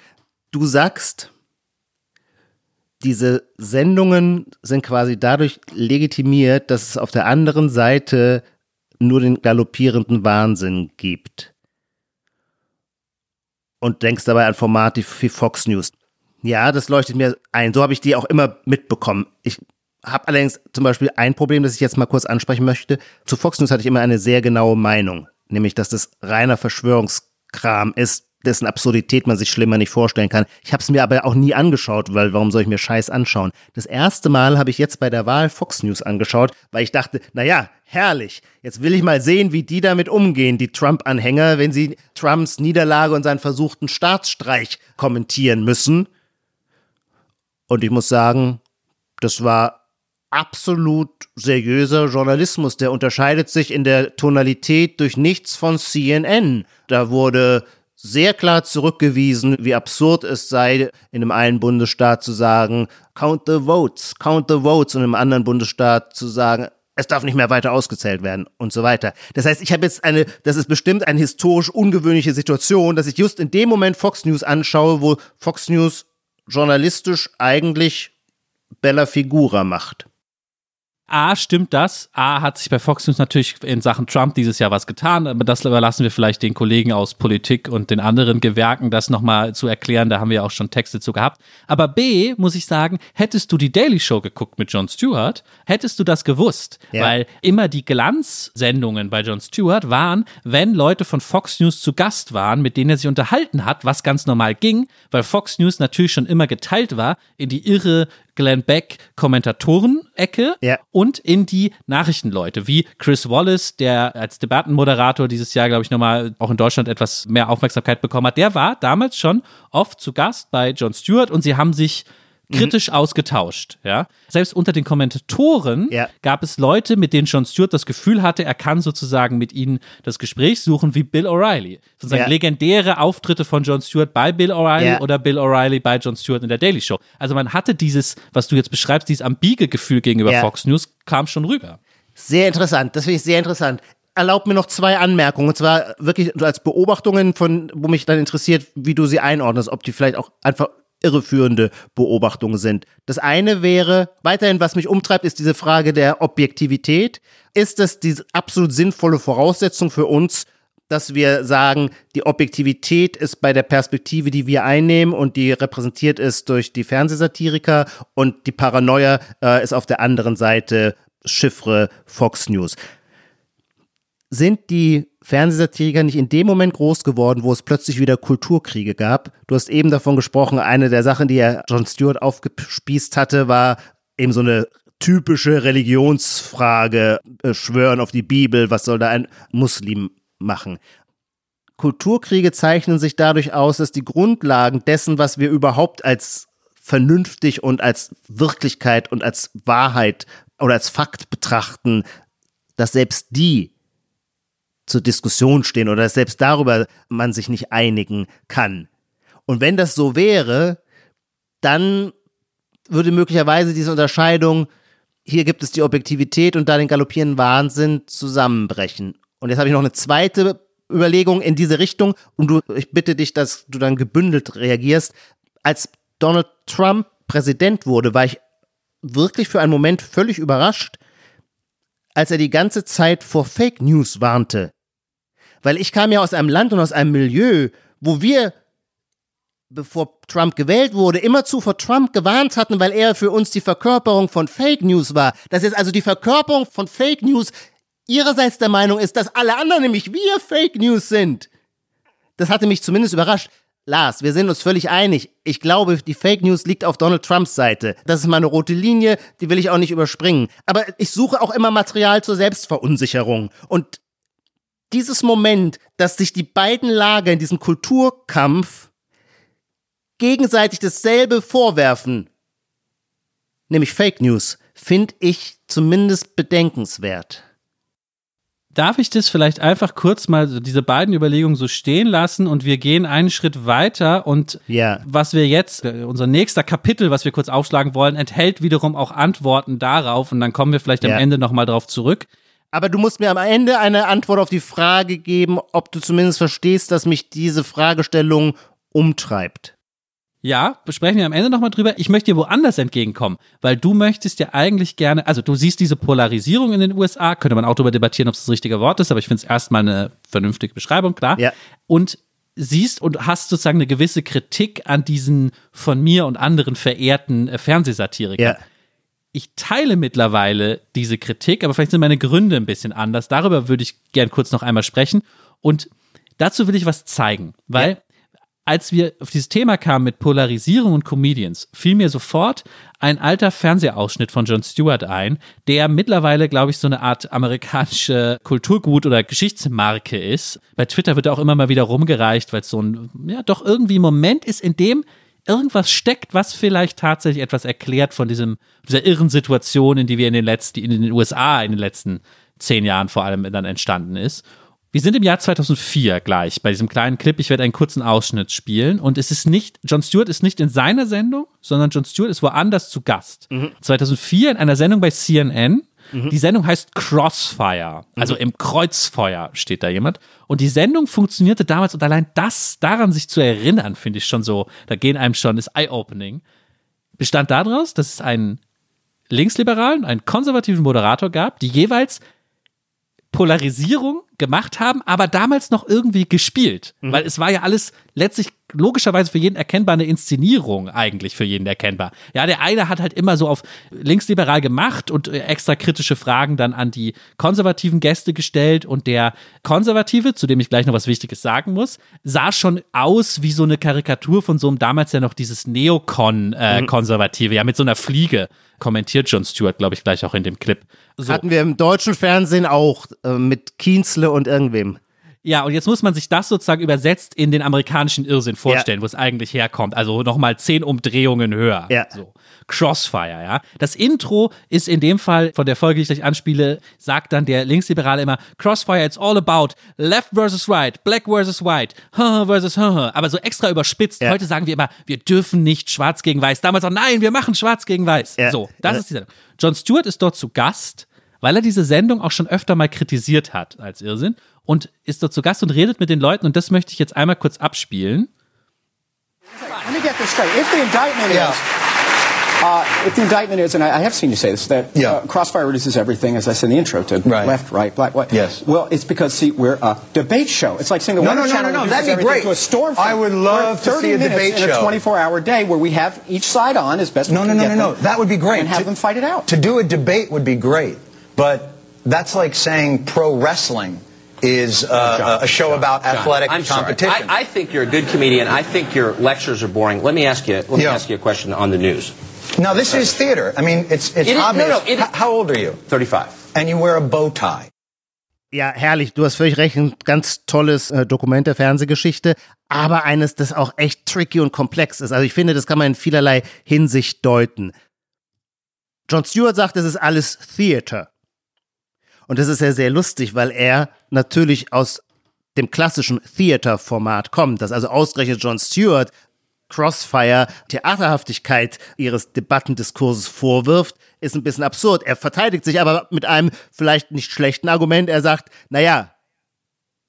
Du sagst, diese Sendungen sind quasi dadurch legitimiert, dass es auf der anderen Seite nur den galoppierenden Wahnsinn gibt. Und denkst dabei an Formate wie Fox News. Ja, das leuchtet mir ein. So habe ich die auch immer mitbekommen. Ich habe allerdings zum Beispiel ein Problem, das ich jetzt mal kurz ansprechen möchte. Zu Fox News hatte ich immer eine sehr genaue Meinung, nämlich dass das reiner Verschwörungskram ist, dessen Absurdität man sich schlimmer nicht vorstellen kann. Ich habe es mir aber auch nie angeschaut, weil warum soll ich mir Scheiß anschauen? Das erste Mal habe ich jetzt bei der Wahl Fox News angeschaut, weil ich dachte, naja, herrlich, jetzt will ich mal sehen, wie die damit umgehen, die Trump-Anhänger, wenn sie Trumps Niederlage und seinen versuchten Staatsstreich kommentieren müssen. Und ich muss sagen, das war absolut seriöser Journalismus. Der unterscheidet sich in der Tonalität durch nichts von CNN. Da wurde sehr klar zurückgewiesen, wie absurd es sei, in einem einen Bundesstaat zu sagen, count the votes, count the votes und im anderen Bundesstaat zu sagen, es darf nicht mehr weiter ausgezählt werden und so weiter. Das heißt, ich habe jetzt eine, das ist bestimmt eine historisch ungewöhnliche Situation, dass ich just in dem Moment Fox News anschaue, wo Fox News journalistisch eigentlich Bella Figura macht. A, stimmt das? A, hat sich bei Fox News natürlich in Sachen Trump dieses Jahr was getan, aber das überlassen wir vielleicht den Kollegen aus Politik und den anderen Gewerken, das nochmal zu erklären. Da haben wir auch schon Texte zu gehabt. Aber B, muss ich sagen, hättest du die Daily Show geguckt mit Jon Stewart, hättest du das gewusst. Ja. Weil immer die Glanzsendungen bei Jon Stewart waren, wenn Leute von Fox News zu Gast waren, mit denen er sich unterhalten hat, was ganz normal ging, weil Fox News natürlich schon immer geteilt war in die irre Glenn Beck Kommentatoren-Ecke ja. und in die Nachrichtenleute, wie Chris Wallace, der als Debattenmoderator dieses Jahr, glaube ich, nochmal auch in Deutschland etwas mehr Aufmerksamkeit bekommen hat. Der war damals schon oft zu Gast bei Jon Stewart und sie haben sich kritisch mhm. ausgetauscht. Ja? Selbst unter den Kommentatoren ja. gab es Leute, mit denen John Stewart das Gefühl hatte, er kann sozusagen mit ihnen das Gespräch suchen, wie Bill O'Reilly. Sozusagen ja. legendäre Auftritte von John Stewart bei Bill O'Reilly oder Bill O'Reilly bei John Stewart in der Daily Show. Also man hatte dieses, was du jetzt beschreibst, dieses ambige Gefühl gegenüber Fox News, kam schon rüber. Sehr interessant, das finde ich sehr interessant erlaub mir noch zwei Anmerkungen. Und zwar wirklich als Beobachtungen, von wo mich dann interessiert, wie du sie einordnest, ob die vielleicht auch einfach irreführende Beobachtungen sind. Das eine wäre, weiterhin, was mich umtreibt, ist diese Frage der Objektivität. Ist das die absolut sinnvolle Voraussetzung für uns, dass wir sagen, die Objektivität ist bei der Perspektive, die wir einnehmen und die repräsentiert ist durch die Fernsehsatiriker und die Paranoia äh, ist auf der anderen Seite Chiffre Fox News. Sind die Fernsehsatiriker nicht in dem Moment groß geworden, wo es plötzlich wieder Kulturkriege gab. Du hast eben davon gesprochen, eine der Sachen, die er John Stewart aufgespießt hatte, war eben so eine typische Religionsfrage, äh, schwören auf die Bibel, was soll da ein Muslim machen? Kulturkriege zeichnen sich dadurch aus, dass die Grundlagen dessen, was wir überhaupt als vernünftig und als Wirklichkeit und als Wahrheit oder als Fakt betrachten, dass selbst die zur Diskussion stehen oder dass selbst darüber man sich nicht einigen kann. Und wenn das so wäre, dann würde möglicherweise diese Unterscheidung, hier gibt es die Objektivität und da den galoppierenden Wahnsinn zusammenbrechen. Und jetzt habe ich noch eine zweite Überlegung in diese Richtung und du, ich bitte dich, dass du dann gebündelt reagierst. Als Donald Trump Präsident wurde, war ich wirklich für einen Moment völlig überrascht, als er die ganze Zeit vor Fake News warnte. Weil ich kam ja aus einem Land und aus einem Milieu, wo wir, bevor Trump gewählt wurde, immerzu vor Trump gewarnt hatten, weil er für uns die Verkörperung von Fake News war. Dass jetzt also die Verkörperung von Fake News ihrerseits der Meinung ist, dass alle anderen, nämlich wir, Fake News sind. Das hatte mich zumindest überrascht. Lars, wir sind uns völlig einig. Ich glaube, die Fake News liegt auf Donald Trumps Seite. Das ist meine rote Linie, die will ich auch nicht überspringen. Aber ich suche auch immer Material zur Selbstverunsicherung. Und dieses Moment, dass sich die beiden Lager in diesem Kulturkampf gegenseitig dasselbe vorwerfen, nämlich Fake News, finde ich zumindest bedenkenswert. Darf ich das vielleicht einfach kurz mal diese beiden Überlegungen so stehen lassen und wir gehen einen Schritt weiter und ja. was wir jetzt, äh, unser nächster Kapitel, was wir kurz aufschlagen wollen, enthält wiederum auch Antworten darauf und dann kommen wir vielleicht am. Ende nochmal drauf zurück. Aber du musst mir am Ende eine Antwort auf die Frage geben, ob du zumindest verstehst, dass mich diese Fragestellung umtreibt. Ja, besprechen wir am Ende nochmal drüber. Ich möchte dir woanders entgegenkommen, weil du möchtest ja eigentlich gerne, also du siehst diese Polarisierung in den USA, könnte man auch darüber debattieren, ob es das richtige Wort ist, aber ich finde es erstmal eine vernünftige Beschreibung, klar. Ja. Und siehst und hast sozusagen eine gewisse Kritik an diesen von mir und anderen verehrten äh, Fernsehsatirikern. Ja ich teile mittlerweile diese Kritik, aber vielleicht sind meine Gründe ein bisschen anders. Darüber würde ich gern kurz noch einmal sprechen. Und dazu will ich was zeigen, weil ja. als wir auf dieses Thema kamen mit Polarisierung und Comedians, fiel mir sofort ein alter Fernsehausschnitt von Jon Stewart ein, der mittlerweile, glaube ich, so eine Art amerikanische Kulturgut oder Geschichtsmarke ist. Bei Twitter wird er auch immer mal wieder rumgereicht, weil es so ein, ja, doch irgendwie Moment ist, in dem irgendwas steckt, was vielleicht tatsächlich etwas erklärt von diesem, dieser irren Situation, in die wir in den letzten, in den USA in den letzten zehn Jahren vor allem dann entstanden ist. Wir sind im Jahr 2004 gleich bei diesem kleinen Clip. Ich werde einen kurzen Ausschnitt spielen und es ist nicht, Jon Stewart ist nicht in seiner Sendung, sondern Jon Stewart ist woanders zu Gast. Mhm. 2004 in einer Sendung bei CNN. Mhm. Die Sendung heißt Crossfire, also mhm. im Kreuzfeuer steht da jemand. Und die Sendung funktionierte damals und allein das, daran sich zu erinnern, finde ich schon so, da gehen einem schon das Eye-Opening, bestand daraus, dass es einen linksliberalen, einen konservativen Moderator gab, die jeweils Polarisierung gemacht haben, aber damals noch irgendwie gespielt. Mhm. Weil es war ja alles letztlich logischerweise für jeden erkennbar eine Inszenierung eigentlich für jeden erkennbar. Ja, der eine hat halt immer so auf linksliberal gemacht und äh, extra kritische Fragen dann an die konservativen Gäste gestellt und der Konservative, zu dem ich gleich noch was Wichtiges sagen muss, sah schon aus wie so eine Karikatur von so einem damals ja noch dieses Neokon-Konservative, äh, mhm. ja, mit so einer Fliege kommentiert John Stewart, glaube ich, gleich auch in dem Clip. So. Hatten wir im deutschen Fernsehen auch äh, mit Kienzle und irgendwem. Ja, und jetzt muss man sich das sozusagen übersetzt in den amerikanischen Irrsinn vorstellen, ja. wo es eigentlich herkommt. Also nochmal zehn Umdrehungen höher. Ja. So. Crossfire, ja. Das Intro ist in dem Fall von der Folge, die ich gleich anspiele, sagt dann der Linksliberale immer, Crossfire, it's all about left versus right, black versus white, versus aber so extra überspitzt. Ja. Heute sagen wir immer, wir dürfen nicht schwarz gegen weiß. Damals auch, nein, wir machen schwarz gegen weiß. Ja. So, das ist die Sendung. John Stewart ist dort zu Gast, weil er diese Sendung auch schon öfter mal kritisiert hat als Irrsinn und ist dort zu Gast und redet mit den Leuten und das möchte ich jetzt einmal kurz abspielen. Let me get this straight. If the indictment yeah. is Uh, if the indictment is, and I, I, have seen you say this, that yeah. uh, Crossfire reduces everything, as I said in the intro, to right. left, right, black, white. Yes. Well, it's because, see, we're a debate show. It's like saying the no, Weather no, Channel no, no, no, that'd be great. to a storm I would love to see a debate in show. in a 24-hour day where we have each side on as best no, we no, can no, get no, no, That would be great. And have to, them fight it out. To do a debate would be great, but that's like saying pro wrestling is uh, John, a show John, about John, athletic I'm competition. I, I, think you're a good comedian. I think your lectures are boring. Let me ask you. Let me yeah. ask you a question on the news. No, this is theater. I mean, it's it's it obvious. no, no, it, How old are you? 35. And you wear a bow tie. Ja, herrlich. Du hast völlig recht. Ein ganz tolles äh, Dokument der Fernsehgeschichte, aber eines, das auch echt tricky und komplex ist. Also ich finde, das kann man in vielerlei Hinsicht deuten. John Stewart sagt, es ist alles Theater. Und das ist ja sehr lustig, weil er natürlich aus dem klassischen Theater-Format kommt, dass also ausgerechnet John Stewart Crossfire Theaterhaftigkeit ihres Debattendiskurses vorwirft, ist ein bisschen absurd. Er verteidigt sich aber mit einem vielleicht nicht schlechten Argument. Er sagt, naja,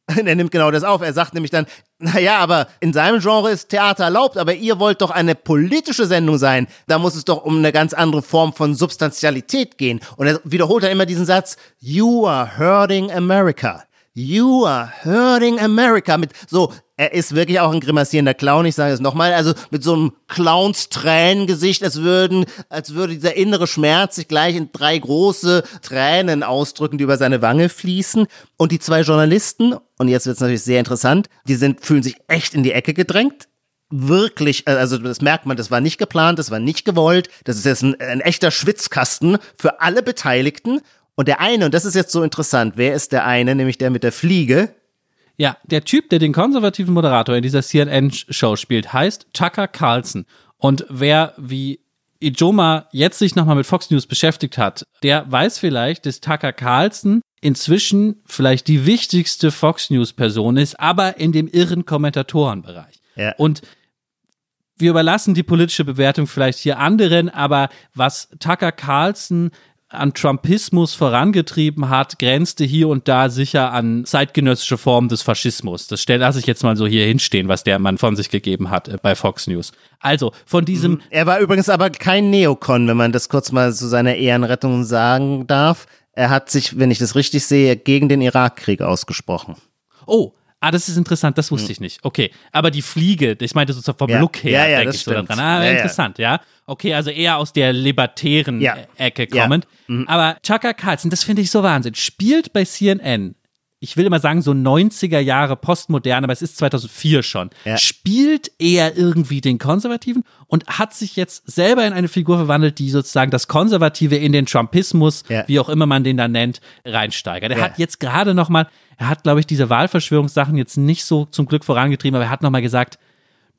er nimmt genau das auf. Er sagt nämlich dann, naja, aber in seinem Genre ist Theater erlaubt, aber ihr wollt doch eine politische Sendung sein. Da muss es doch um eine ganz andere Form von Substantialität gehen. Und er wiederholt dann immer diesen Satz, You are hurting America. You are hurting America. Mit so er ist wirklich auch ein grimassierender Clown, ich sage es nochmal, also mit so einem Clowns-Tränengesicht, als würden, als würde dieser innere Schmerz sich gleich in drei große Tränen ausdrücken, die über seine Wange fließen. Und die zwei Journalisten, und jetzt wird es natürlich sehr interessant, die sind, fühlen sich echt in die Ecke gedrängt wirklich, äh, also das merkt man, das war nicht geplant, das war nicht gewollt, das ist jetzt ein, ein, echter Schwitzkasten für alle Beteiligten. Und der eine, und das ist jetzt so interessant, wer ist der eine, nämlich der mit der Fliege, ja, der Typ, der den konservativen Moderator in dieser CNN-Show spielt, heißt Tucker Carlson. Und wer wie Ijoma jetzt sich nochmal mit Fox News beschäftigt hat, der weiß vielleicht, dass Tucker Carlson inzwischen vielleicht die wichtigste Fox News Person ist, aber in dem irren Kommentatorenbereich. Ja. Und wir überlassen die politische Bewertung vielleicht hier anderen, aber was Tucker Carlson an Trumpismus vorangetrieben hat, grenzte hier und da sicher an zeitgenössische Formen des Faschismus. Das lasse ich jetzt mal so hier hinstehen, was der Mann von sich gegeben hat äh, bei Fox News. Also von diesem. Mhm. Er war übrigens aber kein Neokon, wenn man das kurz mal zu seiner Ehrenrettung sagen darf. Er hat sich, wenn ich das richtig sehe, gegen den Irakkrieg ausgesprochen. Oh, Ah, das ist interessant, das wusste hm. ich nicht. Okay, aber die Fliege, ich meinte so vom ja. Look her, ja, ja, denke ich so daran. Ah, interessant, ja. Okay, also eher aus der libertären Ecke kommend. Mhm. Aber Chaka Carlson, das finde ich so Wahnsinn, spielt bei CNN ich will immer sagen, so 90er Jahre postmodern, aber es ist 2004 schon, ja. spielt er irgendwie den Konservativen und hat sich jetzt selber in eine Figur verwandelt, die sozusagen das Konservative in den Trumpismus, ja. wie auch immer man den da nennt, reinsteigert. Er ja. hat jetzt gerade nochmal, er hat, glaube ich, diese Wahlverschwörungssachen jetzt nicht so zum Glück vorangetrieben, aber er hat nochmal gesagt,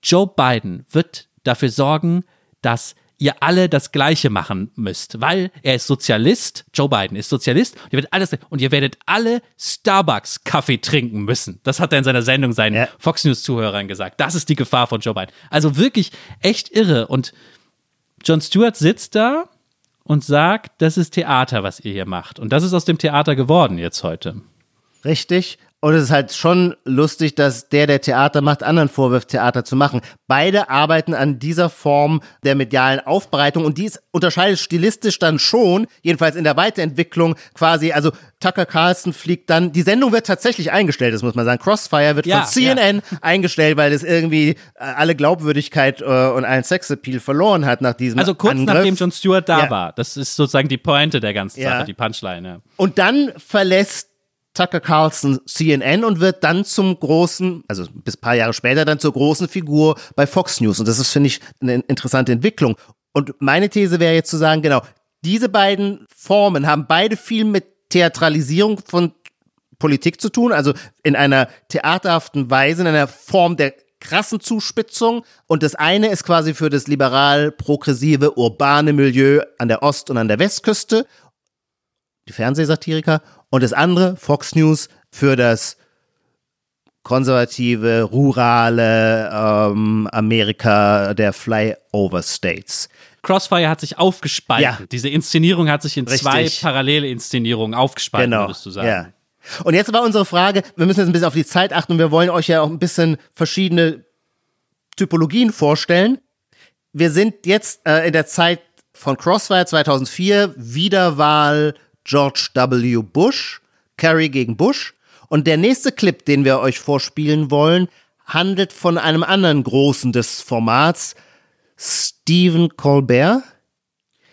Joe Biden wird dafür sorgen, dass ihr alle das Gleiche machen müsst, weil er ist Sozialist, Joe Biden ist Sozialist, und ihr werdet alles, und ihr werdet alle Starbucks Kaffee trinken müssen. Das hat er in seiner Sendung seinen ja. Fox News Zuhörern gesagt. Das ist die Gefahr von Joe Biden. Also wirklich echt irre. Und Jon Stewart sitzt da und sagt, das ist Theater, was ihr hier macht. Und das ist aus dem Theater geworden jetzt heute. Richtig. Und es ist halt schon lustig, dass der, der Theater macht, anderen vorwirft, Theater zu machen. Beide arbeiten an dieser Form der medialen Aufbereitung und dies unterscheidet stilistisch dann schon, jedenfalls in der Weiterentwicklung quasi, also Tucker Carlson fliegt dann, die Sendung wird tatsächlich eingestellt, das muss man sagen. Crossfire wird ja, von CNN ja. eingestellt, weil es irgendwie äh, alle Glaubwürdigkeit äh, und allen Sexappeal verloren hat nach diesem Also kurz Angriff. nachdem John Stewart da ja. war. Das ist sozusagen die Pointe der ganzen Sache, die Punchline. Ja. Und dann verlässt Tucker Carlson CNN und wird dann zum großen, also bis paar Jahre später dann zur großen Figur bei Fox News. Und das ist, finde ich, eine interessante Entwicklung. Und meine These wäre jetzt zu sagen, genau, diese beiden Formen haben beide viel mit Theatralisierung von Politik zu tun, also in einer theaterhaften Weise, in einer Form der krassen Zuspitzung. Und das eine ist quasi für das liberal-progressive, urbane Milieu an der Ost- und an der Westküste, die Fernsehsatiriker und das andere, Fox News, für das konservative, rurale ähm, Amerika der Flyover States. Crossfire hat sich aufgespalten. Ja. Diese Inszenierung hat sich in Richtig. zwei parallele Inszenierungen aufgespalten, genau. würdest du sagen. Ja. Und jetzt war unsere Frage, wir müssen jetzt ein bisschen auf die Zeit achten und wir wollen euch ja auch ein bisschen verschiedene Typologien vorstellen. Wir sind jetzt äh, in der Zeit von Crossfire 2004, Wiederwahl George W. Bush, Kerry gegen Bush. Und der nächste Clip, den wir euch vorspielen wollen, handelt von einem anderen Großen des Formats, Stephen Colbert.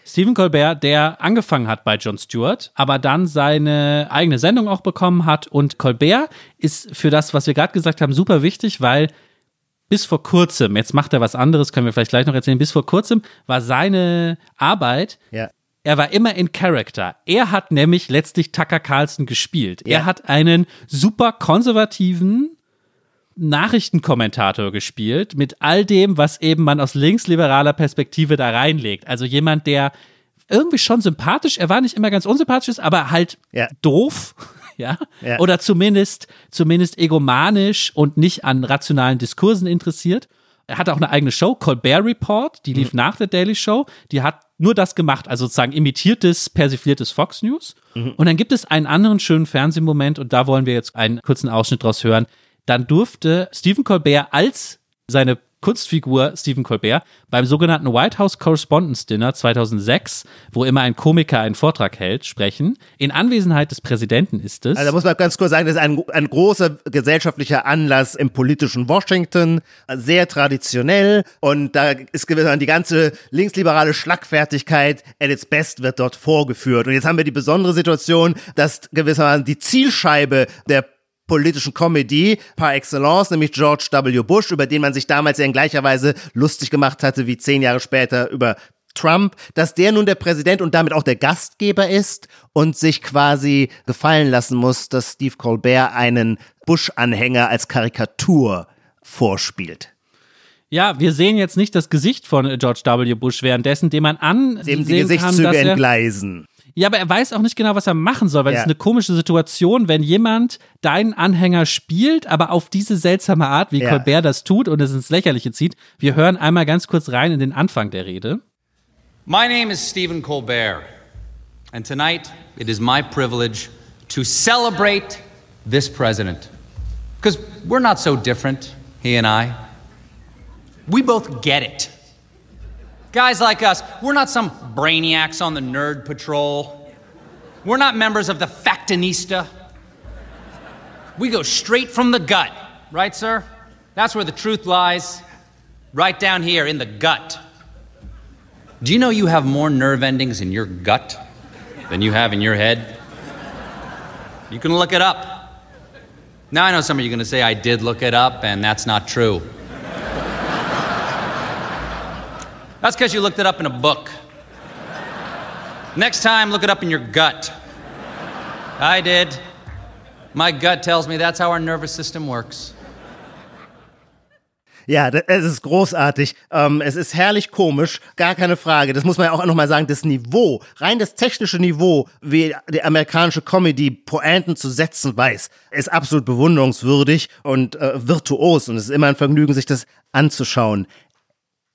Stephen Colbert, der angefangen hat bei Jon Stewart, aber dann seine eigene Sendung auch bekommen hat. Und Colbert ist für das, was wir gerade gesagt haben, super wichtig, weil bis vor kurzem, jetzt macht er was anderes, können wir vielleicht gleich noch erzählen, bis vor kurzem war seine Arbeit ja er war immer in Character. Er hat nämlich letztlich Tucker Carlson gespielt. Ja. Er hat einen super konservativen Nachrichtenkommentator gespielt mit all dem, was eben man aus linksliberaler Perspektive da reinlegt. Also jemand, der irgendwie schon sympathisch, er war nicht immer ganz unsympathisch, ist, aber halt ja. doof. Ja? ja? Oder zumindest, zumindest egomanisch und nicht an rationalen Diskursen interessiert. Er hatte auch eine eigene Show, Colbert Report, die lief mhm. nach der Daily Show. Die hat nur das gemacht, also sozusagen imitiertes, persifliertes Fox News. Mhm. Und dann gibt es einen anderen schönen Fernsehmoment und da wollen wir jetzt einen kurzen Ausschnitt draus hören. Dann durfte Stephen Colbert als seine Kunstfigur Stephen Colbert beim sogenannten White House Correspondence Dinner 2006, wo immer ein Komiker einen Vortrag hält, sprechen. In Anwesenheit des Präsidenten ist es. Also da muss man ganz kurz sagen, das ist ein, ein großer gesellschaftlicher Anlass im politischen Washington, sehr traditionell und da ist gewissermaßen die ganze linksliberale Schlagfertigkeit at its best wird dort vorgeführt. Und jetzt haben wir die besondere Situation, dass gewissermaßen die Zielscheibe der politischen Comedy par excellence, nämlich George W. Bush, über den man sich damals ja in gleicher Weise lustig gemacht hatte wie zehn Jahre später über Trump, dass der nun der Präsident und damit auch der Gastgeber ist und sich quasi gefallen lassen muss, dass Steve Colbert einen Bush-Anhänger als Karikatur vorspielt. Ja, wir sehen jetzt nicht das Gesicht von George W. Bush währenddessen, dem man an dem die Gesichtszüge kann, entgleisen. Ja, aber er weiß auch nicht genau, was er machen soll, weil es ja. ist eine komische Situation, wenn jemand deinen Anhänger spielt, aber auf diese seltsame Art, wie ja. Colbert das tut und es ins Lächerliche zieht. Wir hören einmal ganz kurz rein in den Anfang der Rede. My name is Stephen Colbert, and tonight it is my privilege to celebrate this president. Because we're not so different, he and I. We both get it. Guys like us, we're not some brainiacs on the nerd patrol. We're not members of the Factinista. We go straight from the gut, right, sir? That's where the truth lies. Right down here in the gut. Do you know you have more nerve endings in your gut than you have in your head? You can look it up. Now I know some of you are going to say I did look it up, and that's not true. That's because you looked it up in a book. Next time, look it up in your gut. I did. My gut tells me that's how our nervous system works. Ja, es ist großartig. Ähm, es ist herrlich komisch, gar keine Frage. Das muss man ja auch nochmal sagen. Das Niveau, rein das technische Niveau, wie die amerikanische Comedy Pointen zu setzen weiß, ist absolut bewunderungswürdig und äh, virtuos. Und es ist immer ein Vergnügen, sich das anzuschauen.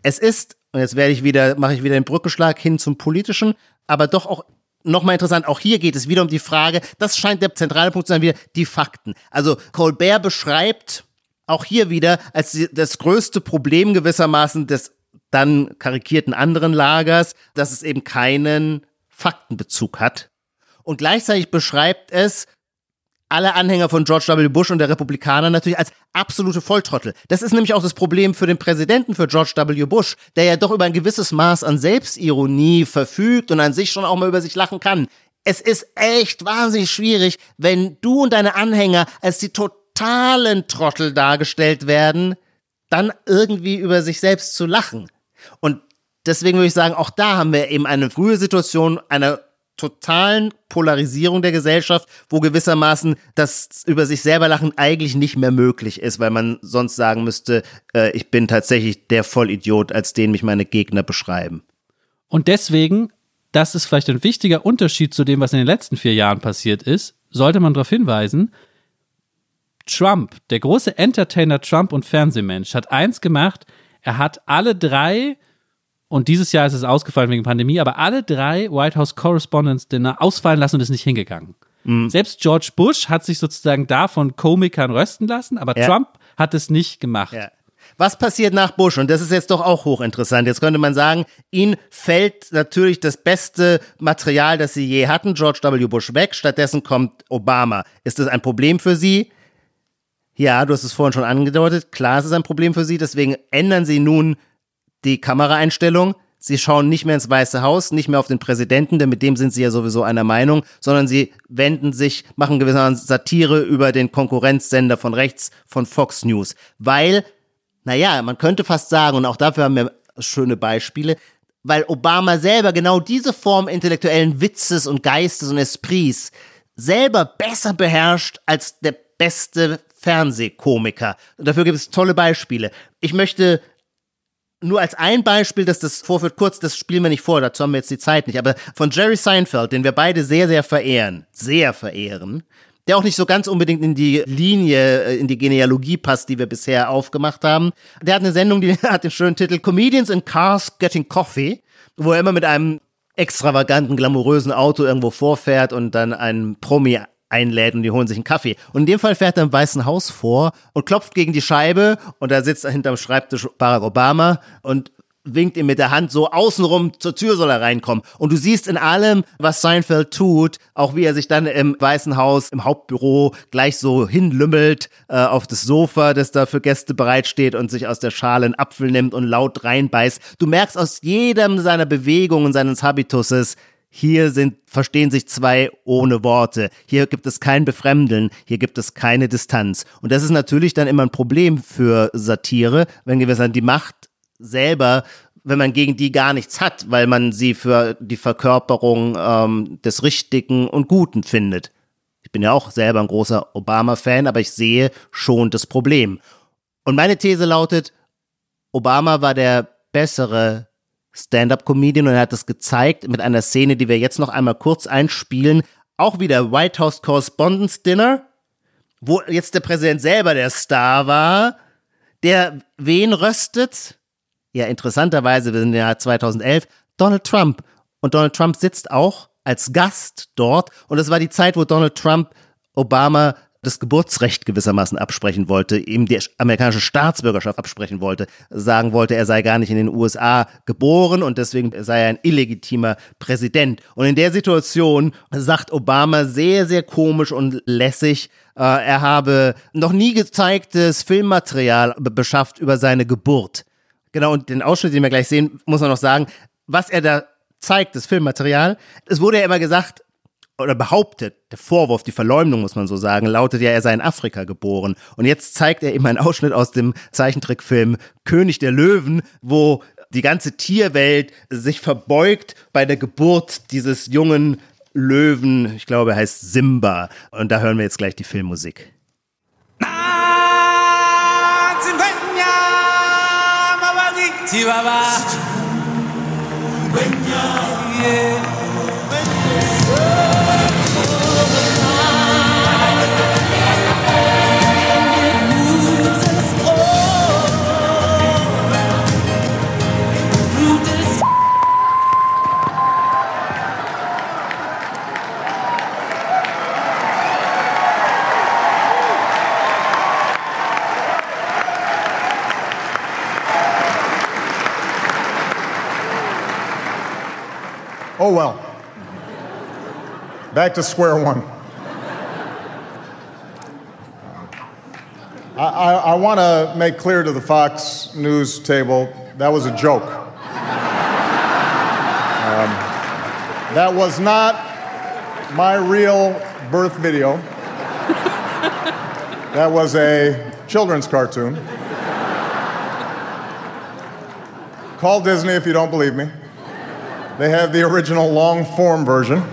Es ist, und jetzt werde ich wieder, mache ich wieder den Brückenschlag hin zum Politischen, aber doch auch nochmal interessant, auch hier geht es wieder um die Frage, das scheint der zentrale Punkt zu sein, wieder die Fakten. Also Colbert beschreibt auch hier wieder als das größte Problem gewissermaßen des dann karikierten anderen Lagers, dass es eben keinen Faktenbezug hat. Und gleichzeitig beschreibt es alle Anhänger von George W. Bush und der Republikaner natürlich als absolute Volltrottel. Das ist nämlich auch das Problem für den Präsidenten, für George W. Bush, der ja doch über ein gewisses Maß an Selbstironie verfügt und an sich schon auch mal über sich lachen kann. Es ist echt wahnsinnig schwierig, wenn du und deine Anhänger als die total totalen Trottel dargestellt werden, dann irgendwie über sich selbst zu lachen. Und deswegen würde ich sagen, auch da haben wir eben eine frühe Situation einer totalen Polarisierung der Gesellschaft, wo gewissermaßen das über sich selber lachen eigentlich nicht mehr möglich ist, weil man sonst sagen müsste, äh, ich bin tatsächlich der Vollidiot, als den mich meine Gegner beschreiben. Und deswegen, das ist vielleicht ein wichtiger Unterschied zu dem, was in den letzten vier Jahren passiert ist, sollte man darauf hinweisen, Trump, der große Entertainer Trump und Fernsehmensch, hat eins gemacht, er hat alle drei, und dieses Jahr ist es ausgefallen wegen Pandemie, aber alle drei White House Correspondence Dinner ausfallen lassen und ist nicht hingegangen. Mhm. Selbst George Bush hat sich sozusagen da von Komikern rösten lassen, aber ja. Trump hat es nicht gemacht. Ja. Was passiert nach Bush? Und das ist jetzt doch auch hochinteressant. Jetzt könnte man sagen, ihnen fällt natürlich das beste Material, das sie je hatten, George W. Bush, weg. Stattdessen kommt Obama. Ist das ein Problem für sie? Ja, du hast es vorhin schon angedeutet. Klar, es ist ein Problem für sie. Deswegen ändern sie nun die Kameraeinstellung. Sie schauen nicht mehr ins Weiße Haus, nicht mehr auf den Präsidenten, denn mit dem sind sie ja sowieso einer Meinung, sondern sie wenden sich, machen gewissermaßen Satire über den Konkurrenzsender von rechts, von Fox News. Weil, naja, man könnte fast sagen, und auch dafür haben wir schöne Beispiele, weil Obama selber genau diese Form intellektuellen Witzes und Geistes und Esprits selber besser beherrscht als der beste Fernsehkomiker. Und dafür gibt es tolle Beispiele. Ich möchte nur als ein Beispiel, dass das vorführt, kurz, das spielen wir nicht vor, dazu haben wir jetzt die Zeit nicht, aber von Jerry Seinfeld, den wir beide sehr, sehr verehren, sehr verehren, der auch nicht so ganz unbedingt in die Linie, äh, in die Genealogie passt, die wir bisher aufgemacht haben. Der hat eine Sendung, die hat den schönen Titel Comedians in Cars Getting Coffee, wo er immer mit einem extravaganten, glamourösen Auto irgendwo vorfährt und dann einen Promi einlädt und die holen sich einen Kaffee. Und in dem Fall fährt er im Weißen Haus vor und klopft gegen die Scheibe und da sitzt er hinterm Schreibtisch Barack Obama und winkt ihm mit der Hand so außenrum zur Tür soll er reinkommen. Und du siehst in allem, was Seinfeld tut, auch wie er sich dann im Weißen Haus, im Hauptbüro gleich so hinlümmelt äh, auf das Sofa, das da für Gäste bereitsteht und sich aus der Schale einen Apfel nimmt und laut reinbeißt. Du merkst aus jedem seiner Bewegungen, seines Habituses, hier sind, verstehen sich zwei ohne Worte. Hier gibt es kein Befremdeln. Hier gibt es keine Distanz. Und das ist natürlich dann immer ein Problem für Satire, wenn wir sagen, die Macht selber, wenn man gegen die gar nichts hat, weil man sie für die Verkörperung ähm, des Richtigen und Guten findet. Ich bin ja auch selber ein großer Obama-Fan, aber ich sehe schon das Problem. Und meine These lautet, Obama war der bessere Stand-up-Comedian und er hat das gezeigt mit einer Szene, die wir jetzt noch einmal kurz einspielen. Auch wieder White House Correspondence Dinner, wo jetzt der Präsident selber der Star war, der wen röstet? Ja, interessanterweise, wir sind Jahr 2011, Donald Trump. Und Donald Trump sitzt auch als Gast dort. Und es war die Zeit, wo Donald Trump Obama das Geburtsrecht gewissermaßen absprechen wollte, ihm die amerikanische Staatsbürgerschaft absprechen wollte, sagen wollte, er sei gar nicht in den USA geboren und deswegen sei er ein illegitimer Präsident. Und in der Situation sagt Obama sehr, sehr komisch und lässig, äh, er habe noch nie gezeigtes Filmmaterial beschafft über seine Geburt. Genau, und den Ausschnitt, den wir gleich sehen, muss man noch sagen, was er da zeigt, das Filmmaterial. Es wurde ja immer gesagt, oder behauptet, der Vorwurf, die Verleumdung, muss man so sagen, lautet ja, er sei in Afrika geboren. Und jetzt zeigt er ihm einen Ausschnitt aus dem Zeichentrickfilm König der Löwen, wo die ganze Tierwelt sich verbeugt bei der Geburt dieses jungen Löwen, ich glaube, er heißt Simba. Und da hören wir jetzt gleich die Filmmusik. Yeah. Oh well. Back to square one. I, I, I want to make clear to the Fox News table that was a joke. Um, that was not my real birth video. That was a children's cartoon. Call Disney if you don't believe me. They have the original long form version.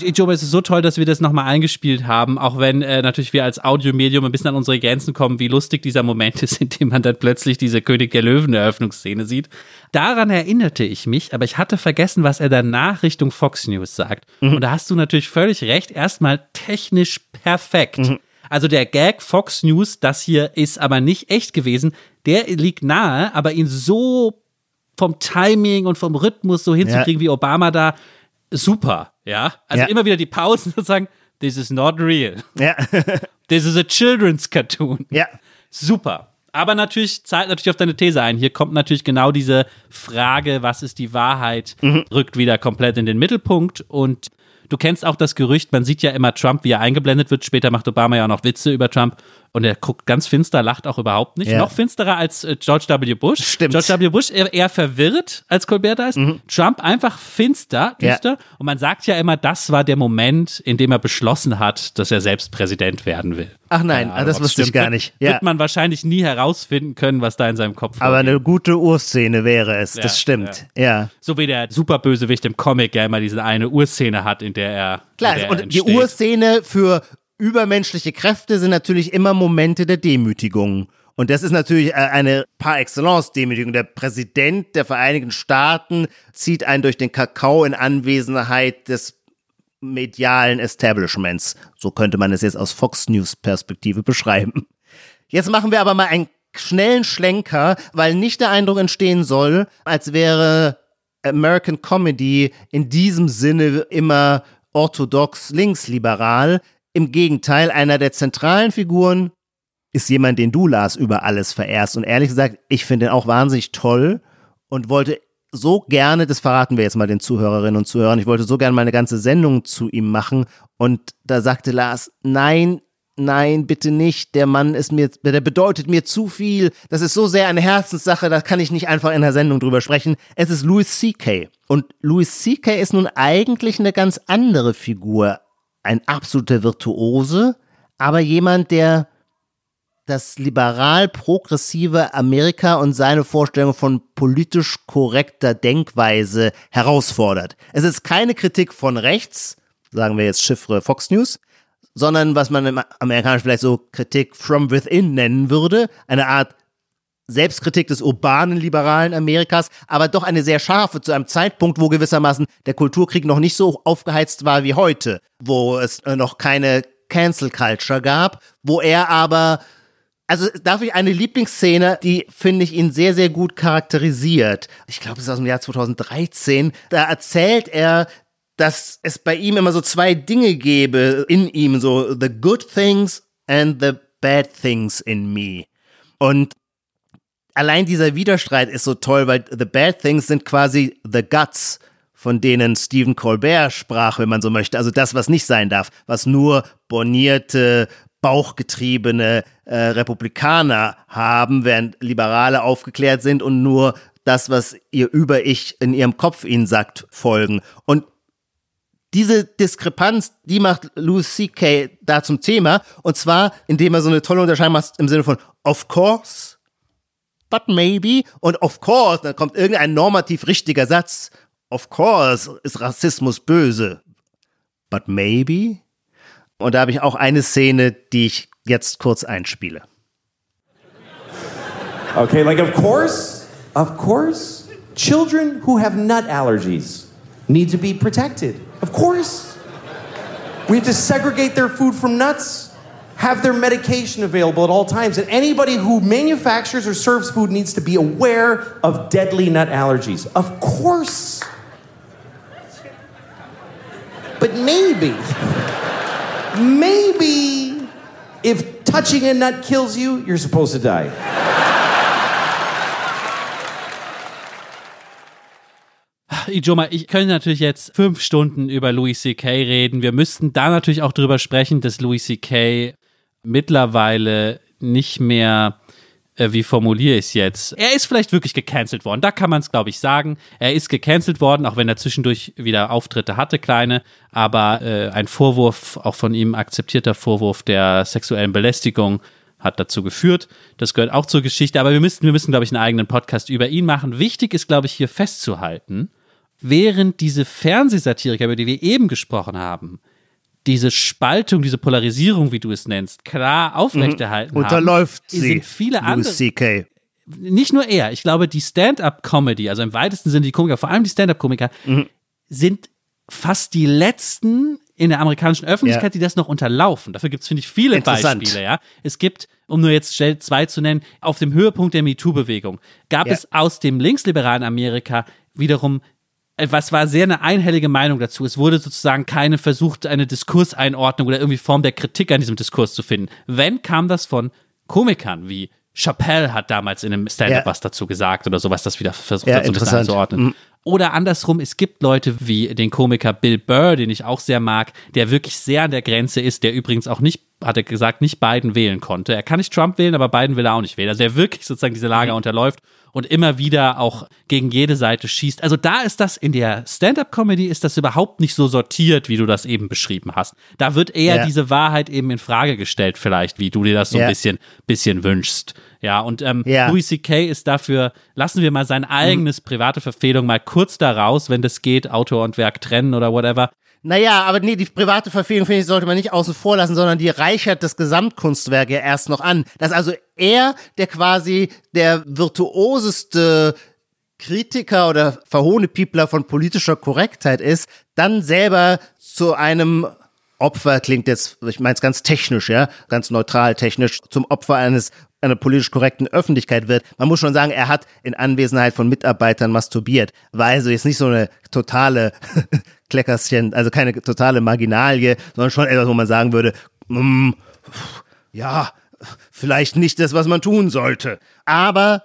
Joe, es ist so toll, dass wir das nochmal eingespielt haben, auch wenn äh, natürlich wir als Audiomedium ein bisschen an unsere Grenzen kommen, wie lustig dieser Moment ist, in dem man dann plötzlich diese König der Löwen Eröffnungsszene sieht. Daran erinnerte ich mich, aber ich hatte vergessen, was er danach Richtung Fox News sagt. Mhm. Und da hast du natürlich völlig recht, erstmal technisch perfekt. Mhm. Also der Gag Fox News, das hier ist aber nicht echt gewesen, der liegt nahe, aber ihn so vom Timing und vom Rhythmus so hinzukriegen ja. wie Obama da, super, ja. Also ja. immer wieder die Pausen und sagen, this is not real. Ja. this is a children's cartoon. Ja. Super. Aber natürlich zahlt natürlich auf deine These ein. Hier kommt natürlich genau diese Frage, was ist die Wahrheit, mhm. rückt wieder komplett in den Mittelpunkt und Du kennst auch das Gerücht, man sieht ja immer Trump, wie er eingeblendet wird. Später macht Obama ja auch noch Witze über Trump. Und er guckt ganz finster, lacht auch überhaupt nicht. Ja. Noch finsterer als äh, George W. Bush. Stimmt. George W. Bush eher, eher verwirrt, als Colbert da ist. Mhm. Trump einfach finster, düster. Ja. Und man sagt ja immer, das war der Moment, in dem er beschlossen hat, dass er selbst Präsident werden will. Ach nein, ja, das wusste ich gar nicht. Ja. Wird man wahrscheinlich nie herausfinden können, was da in seinem Kopf Aber eine gute Urszene wäre es, das stimmt. Ja. So wie der Superbösewicht im Comic ja immer diese eine Urszene hat, in der er. Klar, der und die Urszene für übermenschliche Kräfte sind natürlich immer Momente der Demütigung. Und das ist natürlich äh, eine par excellence Demütigung. Der Präsident der Vereinigten Staaten zieht einen durch den Kakao in Anwesenheit des medialen Establishments. So könnte man es jetzt aus Fox News Perspektive beschreiben. Jetzt machen wir aber mal einen schnellen Schlenker, weil nicht der Eindruck entstehen soll, als wäre American Comedy in diesem Sinne immer orthodox linksliberal. Im Gegenteil, einer der zentralen Figuren ist jemand, den du, Lars, über alles verehrst. Und ehrlich gesagt, ich finde ihn auch wahnsinnig toll und wollte so gerne, das verraten wir jetzt mal den Zuhörerinnen und Zuhörern, ich wollte so gerne mal eine ganze Sendung zu ihm machen. Und da sagte Lars, nein, nein, bitte nicht. Der Mann ist mir, der bedeutet mir zu viel. Das ist so sehr eine Herzenssache, da kann ich nicht einfach in der Sendung drüber sprechen. Es ist Louis C.K. Und Louis C.K. ist nun eigentlich eine ganz andere Figur ein absoluter Virtuose, aber jemand, der das liberal-progressive Amerika und seine Vorstellung von politisch korrekter Denkweise herausfordert. Es ist keine Kritik von rechts, sagen wir jetzt Chiffre Fox News, sondern was man im Amerikanischen vielleicht so Kritik from within nennen würde, eine Art Selbstkritik des urbanen liberalen Amerikas, aber doch eine sehr scharfe zu einem Zeitpunkt, wo gewissermaßen der Kulturkrieg noch nicht so aufgeheizt war wie heute, wo es äh, noch keine Cancel Culture gab, wo er aber also darf ich eine Lieblingsszene, die finde ich ihn sehr, sehr gut charakterisiert. Ich glaube, es ist aus dem Jahr 2013. Da erzählt er, dass es bei ihm immer so zwei Dinge gäbe in ihm, so the good things and the bad things in me. Und allein dieser Widerstreit ist so toll, weil The Bad Things sind quasi The Guts, von denen Stephen Colbert sprach, wenn man so möchte. Also das, was nicht sein darf, was nur bornierte, bauchgetriebene äh, Republikaner haben, während Liberale aufgeklärt sind und nur das, was ihr Über-Ich in ihrem Kopf ihnen sagt, folgen. Und diese Diskrepanz, die macht Louis C.K. da zum Thema. Und zwar, indem er so eine tolle Unterscheidung macht im Sinne von of course, but maybe. Und of course, dann kommt irgendein normativ richtiger Satz. Of course ist Rassismus böse. But maybe? Und da habe ich auch eine Szene, die ich jetzt kurz einspiele. Okay, like of course, of course, children who have nut allergies need to be protected. Of course. We have to segregate their food from nuts, have their medication available at all times, and anybody who manufactures or serves food needs to be aware of deadly nut allergies. Of course. But maybe, maybe if touching a nut kills you, you're supposed to die. Ah, Ijoma, ich könnte natürlich jetzt fünf Stunden über Louis C.K. reden. Wir müssten da natürlich auch drüber sprechen, dass Louis C.K. mittlerweile nicht mehr, äh, wie formuliere ich es jetzt? Er ist vielleicht wirklich gecancelt worden. Da kann man es, glaube ich, sagen. Er ist gecancelt worden, auch wenn er zwischendurch wieder Auftritte hatte, kleine. Aber äh, ein Vorwurf, auch von ihm akzeptierter Vorwurf der sexuellen Belästigung, hat dazu geführt. Das gehört auch zur Geschichte. Aber wir müssen, wir müssen, glaube ich, einen eigenen Podcast über ihn machen. Wichtig ist, glaube ich, hier festzuhalten, während diese Fernsehsatiriker, über die wir eben gesprochen haben, diese Spaltung, diese Polarisierung, wie du es nennst, klar aufrechterhalten mhm. Unterläuft haben, sie. sind viele andere. CK. Nicht nur er, ich glaube, die Stand-up-Comedy, also im weitesten Sinne die Komiker, vor allem die Stand-up-Komiker, mhm. sind fast die letzten in der amerikanischen Öffentlichkeit, ja. die das noch unterlaufen. Dafür gibt es, finde ich, viele Beispiele. Ja, Es gibt, um nur jetzt schnell zwei zu nennen, auf dem Höhepunkt der MeToo-Bewegung gab ja. es aus dem linksliberalen Amerika wiederum was war sehr eine einhellige Meinung dazu. Es wurde sozusagen keine versucht, eine Diskurseinordnung oder irgendwie Form der Kritik an diesem Diskurs zu finden. Wenn kam das von Komikern wie Chappelle hat damals in einem Stand-up ja. was dazu gesagt oder sowas, das wieder versucht ja, hat, so ein bisschen einzuordnen. Mhm. Oder andersrum, es gibt Leute wie den Komiker Bill Burr, den ich auch sehr mag, der wirklich sehr an der Grenze ist, der übrigens auch nicht, hat er gesagt, nicht Biden wählen konnte. Er kann nicht Trump wählen, aber Biden will er auch nicht wählen. Also der wirklich sozusagen diese Lager mhm. unterläuft und immer wieder auch gegen jede Seite schießt. Also da ist das in der Stand-up-Comedy ist das überhaupt nicht so sortiert, wie du das eben beschrieben hast. Da wird eher ja. diese Wahrheit eben in Frage gestellt, vielleicht, wie du dir das so ja. ein bisschen, bisschen wünschst. Ja, und ähm, ja. Louis C.K. ist dafür, lassen wir mal sein eigenes mhm. private Verfehlung mal kurz da raus, wenn das geht, Autor und Werk trennen oder whatever. Naja, aber nee, die private Verfehlung, finde ich, sollte man nicht außen vor lassen, sondern die reichert das Gesamtkunstwerk ja erst noch an. Dass also er, der quasi der virtuoseste Kritiker oder Verhohnepiepler von politischer Korrektheit ist, dann selber zu einem Opfer klingt jetzt, ich meine es ganz technisch, ja, ganz neutral technisch, zum Opfer eines einer politisch korrekten Öffentlichkeit wird. Man muss schon sagen, er hat in Anwesenheit von Mitarbeitern masturbiert. War also jetzt nicht so eine totale Kleckerschen, also keine totale Marginalie, sondern schon etwas, wo man sagen würde, mm, ja, vielleicht nicht das, was man tun sollte. Aber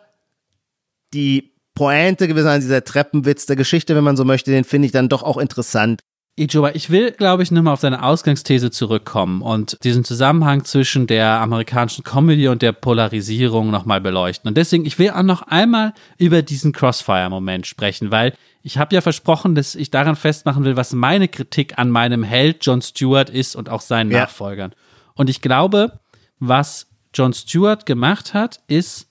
die Pointe gewissermaßen dieser Treppenwitz der Geschichte, wenn man so möchte, den finde ich dann doch auch interessant. Ijoba, ich will, glaube ich, nochmal auf deine Ausgangsthese zurückkommen und diesen Zusammenhang zwischen der amerikanischen Comedy und der Polarisierung nochmal beleuchten. Und deswegen, ich will auch noch einmal über diesen Crossfire-Moment sprechen, weil ich habe ja versprochen, dass ich daran festmachen will, was meine Kritik an meinem Held John Stewart ist und auch seinen ja. Nachfolgern. Und ich glaube, was John Stewart gemacht hat, ist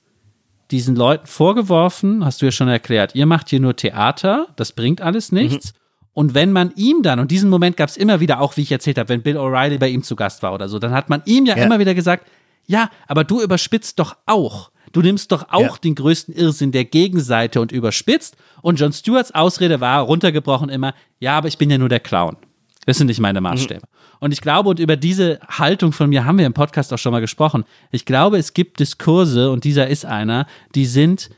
diesen Leuten vorgeworfen, hast du ja schon erklärt, ihr macht hier nur Theater, das bringt alles nichts. Mhm. Und wenn man ihm dann, und diesen Moment gab es immer wieder, auch wie ich erzählt habe, wenn Bill O'Reilly bei ihm zu Gast war oder so, dann hat man ihm ja, ja. immer wieder gesagt, ja, aber du überspitzt doch auch. Du nimmst doch auch ja. den größten Irrsinn der Gegenseite und überspitzt. Und John Stewarts Ausrede war runtergebrochen immer, ja, aber ich bin ja nur der Clown. Das sind nicht meine Maßstäbe. Mhm. Und ich glaube, und über diese Haltung von mir haben wir im Podcast auch schon mal gesprochen. Ich glaube, es gibt Diskurse, und dieser ist einer, die sind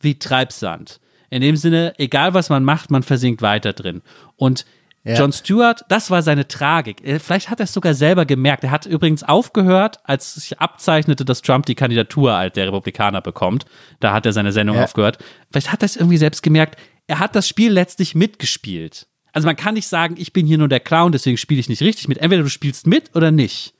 wie Treibsand. In dem Sinne, egal was man macht, man versinkt weiter drin. Und ja. John Stewart, das war seine Tragik. Vielleicht hat er es sogar selber gemerkt. Er hat übrigens aufgehört, als sich abzeichnete, dass Trump die Kandidatur der Republikaner bekommt. Da hat er seine Sendung ja. aufgehört. Vielleicht hat er es irgendwie selbst gemerkt. Er hat das Spiel letztlich mitgespielt. Also man kann nicht sagen, ich bin hier nur der Clown, deswegen spiele ich nicht richtig mit. Entweder du spielst mit oder nicht.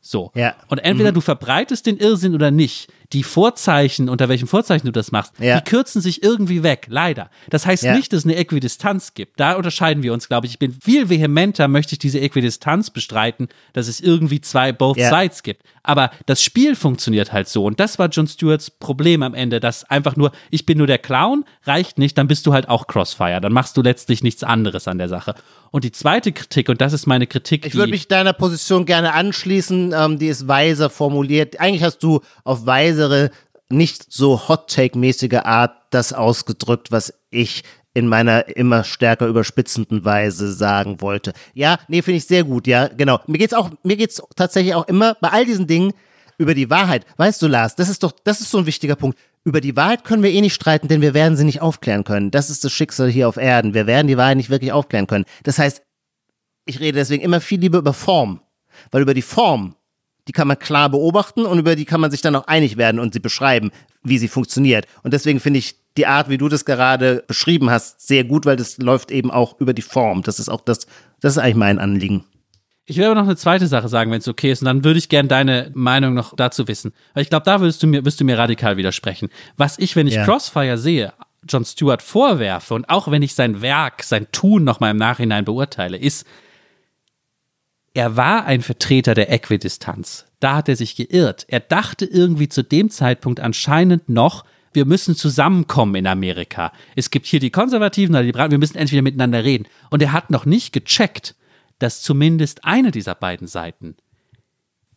So. Ja. Und entweder mhm. du verbreitest den Irrsinn oder nicht. Die Vorzeichen, unter welchem Vorzeichen du das machst, Ja. die kürzen sich irgendwie weg, leider. Das heißt Ja. nicht, dass es eine Äquidistanz gibt. Da unterscheiden wir uns, glaube ich. Ich bin viel vehementer, möchte ich diese Äquidistanz bestreiten, dass es irgendwie zwei Both Ja. Sides gibt. Aber das Spiel funktioniert halt so. Und das war Jon Stewarts Problem am Ende, dass einfach nur, ich bin nur der Clown, reicht nicht, dann bist du halt auch Crossfire. Dann machst du letztlich nichts anderes an der Sache. Und die zweite Kritik, und das ist meine Kritik, Ich würde mich deiner Position gerne anschließen, ähm, die ist weiser formuliert. Eigentlich hast du auf weisere, nicht so Hot-Take-mäßige Art das ausgedrückt, was ich in meiner immer stärker überspitzenden Weise sagen wollte. Ja, nee, finde ich sehr gut, ja, genau. Mir geht's auch, mir geht's tatsächlich auch immer bei all diesen Dingen über die Wahrheit. Weißt du, Lars, das ist doch, das ist so ein wichtiger Punkt. Über die Wahrheit können wir eh nicht streiten, denn wir werden sie nicht aufklären können. Das ist das Schicksal hier auf Erden. Wir werden die Wahrheit nicht wirklich aufklären können. Das heißt, ich rede deswegen immer viel lieber über Form. Weil über die Form, die kann man klar beobachten und über die kann man sich dann auch einig werden und sie beschreiben, wie sie funktioniert. Und deswegen finde ich die Art, wie du das gerade beschrieben hast, sehr gut, weil das läuft eben auch über die Form. Das ist auch das, das ist eigentlich mein Anliegen. Ich will aber noch eine zweite Sache sagen, wenn es okay ist, und dann würde ich gerne deine Meinung noch dazu wissen. Weil ich glaube, da würdest du mir, wirst du mir radikal widersprechen. Was ich, wenn ich Ja. Crossfire sehe, John Stewart vorwerfe und auch wenn ich sein Werk, sein Tun nochmal im Nachhinein beurteile, ist, er war ein Vertreter der Äquidistanz. Da hat er sich geirrt. Er dachte irgendwie zu dem Zeitpunkt anscheinend noch, wir müssen zusammenkommen in Amerika. Es gibt hier die Konservativen oder die Liberalen, wir müssen endlich wieder miteinander reden. Und er hat noch nicht gecheckt, dass zumindest eine dieser beiden Seiten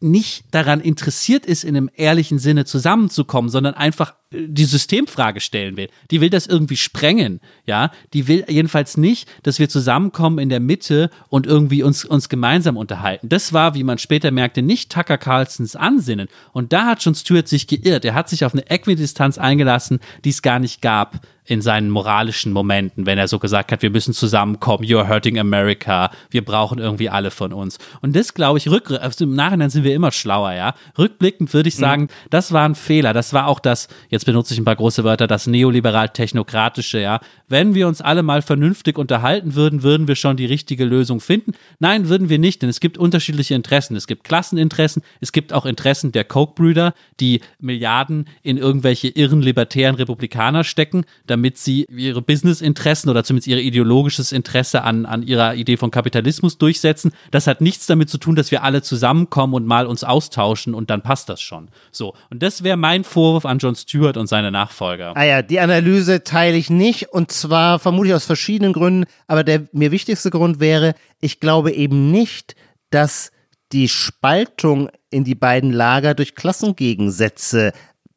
nicht daran interessiert ist, in einem ehrlichen Sinne zusammenzukommen, sondern einfach äh, die Systemfrage stellen will. Die will das irgendwie sprengen, ja. Die will jedenfalls nicht, dass wir zusammenkommen in der Mitte und irgendwie uns, uns gemeinsam unterhalten. Das war, wie man später merkte, nicht Tucker Carlsons Ansinnen. Und da hat schon Stewart sich geirrt. Er hat sich auf eine Äquidistanz eingelassen, die es gar nicht gab in seinen moralischen Momenten, wenn er so gesagt hat, wir müssen zusammenkommen, you're hurting America, wir brauchen irgendwie alle von uns. Und das, glaube ich, rück, also im Nachhinein sind wir immer schlauer, ja. Rückblickend würde ich sagen, das war ein Fehler. Das war auch das, jetzt benutze ich ein paar große Wörter, das neoliberal-technokratische, ja. Wenn wir uns alle mal vernünftig unterhalten würden, würden wir schon die richtige Lösung finden. Nein, würden wir nicht, denn es gibt unterschiedliche Interessen. Es gibt Klasseninteressen, es gibt auch Interessen der Koch-Brüder, die Milliarden in irgendwelche irren libertären Republikaner stecken, damit sie ihre Business-Interessen oder zumindest ihr ideologisches Interesse an, an ihrer Idee von Kapitalismus durchsetzen. Das hat nichts damit zu tun, dass wir alle zusammenkommen und mal uns austauschen und dann passt das schon. So. Und das wäre mein Vorwurf an Jon Stewart und seine Nachfolger. Ah ja, die Analyse teile ich nicht und zwar vermutlich aus verschiedenen Gründen, aber der mir wichtigste Grund wäre, ich glaube eben nicht, dass die Spaltung in die beiden Lager durch Klassengegensätze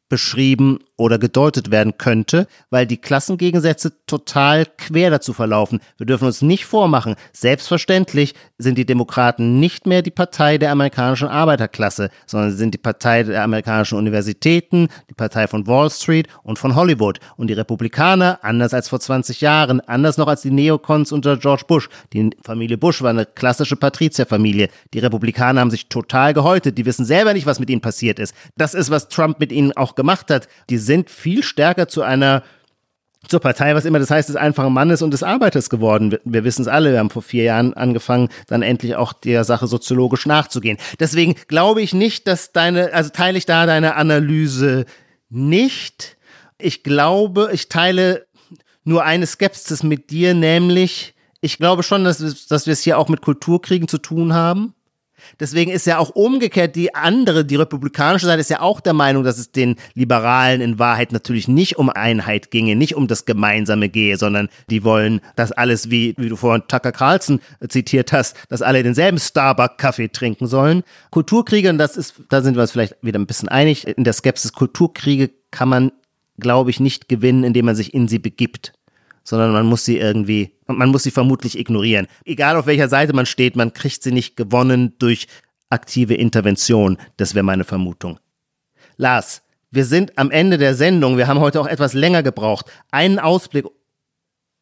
beschrieben oder gedeutet werden könnte, weil die Klassengegensätze total quer dazu verlaufen. Wir dürfen uns nicht vormachen, selbstverständlich sind die Demokraten nicht mehr die Partei der amerikanischen Arbeiterklasse, sondern sie sind die Partei der amerikanischen Universitäten, die Partei von Wall Street und von Hollywood. Und die Republikaner, anders als vor 20 Jahren, anders noch als die Neocons unter George Bush, die Familie Bush war eine klassische Patrizierfamilie. Die Republikaner haben sich total gehäutet, die wissen selber nicht, was mit ihnen passiert ist. Das ist, was Trump mit ihnen auch gemacht hat. Die sind viel stärker zu einer zur Partei, was immer das heißt, des einfachen Mannes und des Arbeiters geworden. Wir, wir wissen es alle, wir haben vor vier Jahren angefangen, dann endlich auch der Sache soziologisch nachzugehen. Deswegen glaube ich nicht, dass deine, also teile ich da deine Analyse nicht. Ich glaube, ich teile nur eine Skepsis mit dir, nämlich, ich glaube schon, dass, dass wir es hier auch mit Kulturkriegen zu tun haben. Deswegen ist ja auch umgekehrt die andere, die republikanische Seite ist ja auch der Meinung, dass es den Liberalen in Wahrheit natürlich nicht um Einheit ginge, nicht um das Gemeinsame gehe, sondern die wollen, dass alles, wie, wie du vorhin Tucker Carlson zitiert hast, dass alle denselben Starbucks-Kaffee trinken sollen. Kulturkriege, und das ist, da sind wir uns vielleicht wieder ein bisschen einig, in der Skepsis, Kulturkriege kann man, glaube ich, nicht gewinnen, indem man sich in sie begibt sondern man muss sie irgendwie, man muss sie vermutlich ignorieren. Egal auf welcher Seite man steht, man kriegt sie nicht gewonnen durch aktive Intervention. Das wäre meine Vermutung. Lars, wir sind am Ende der Sendung. Wir haben heute auch etwas länger gebraucht. Einen Ausblick,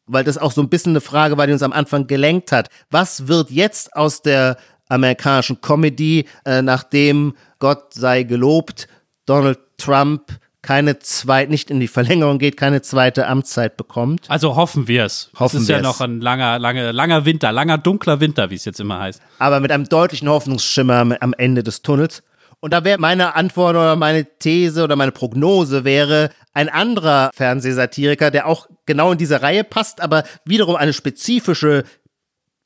weil das auch so ein bisschen eine Frage war, die uns am Anfang gelenkt hat. Was wird jetzt aus der amerikanischen Comedy, äh, nachdem Gott sei gelobt, Donald Trump keine zweite, nicht in die Verlängerung geht, keine zweite Amtszeit bekommt? Also hoffen wir es. Hoffen es ist ja noch ein langer, langer, langer Winter, langer dunkler Winter, wie es jetzt immer heißt. aber mit einem deutlichen Hoffnungsschimmer am- am Ende des Tunnels. Und da wäre meine Antwort oder meine These oder meine Prognose wäre ein anderer Fernsehsatiriker, der auch genau in diese Reihe passt, aber wiederum eine spezifische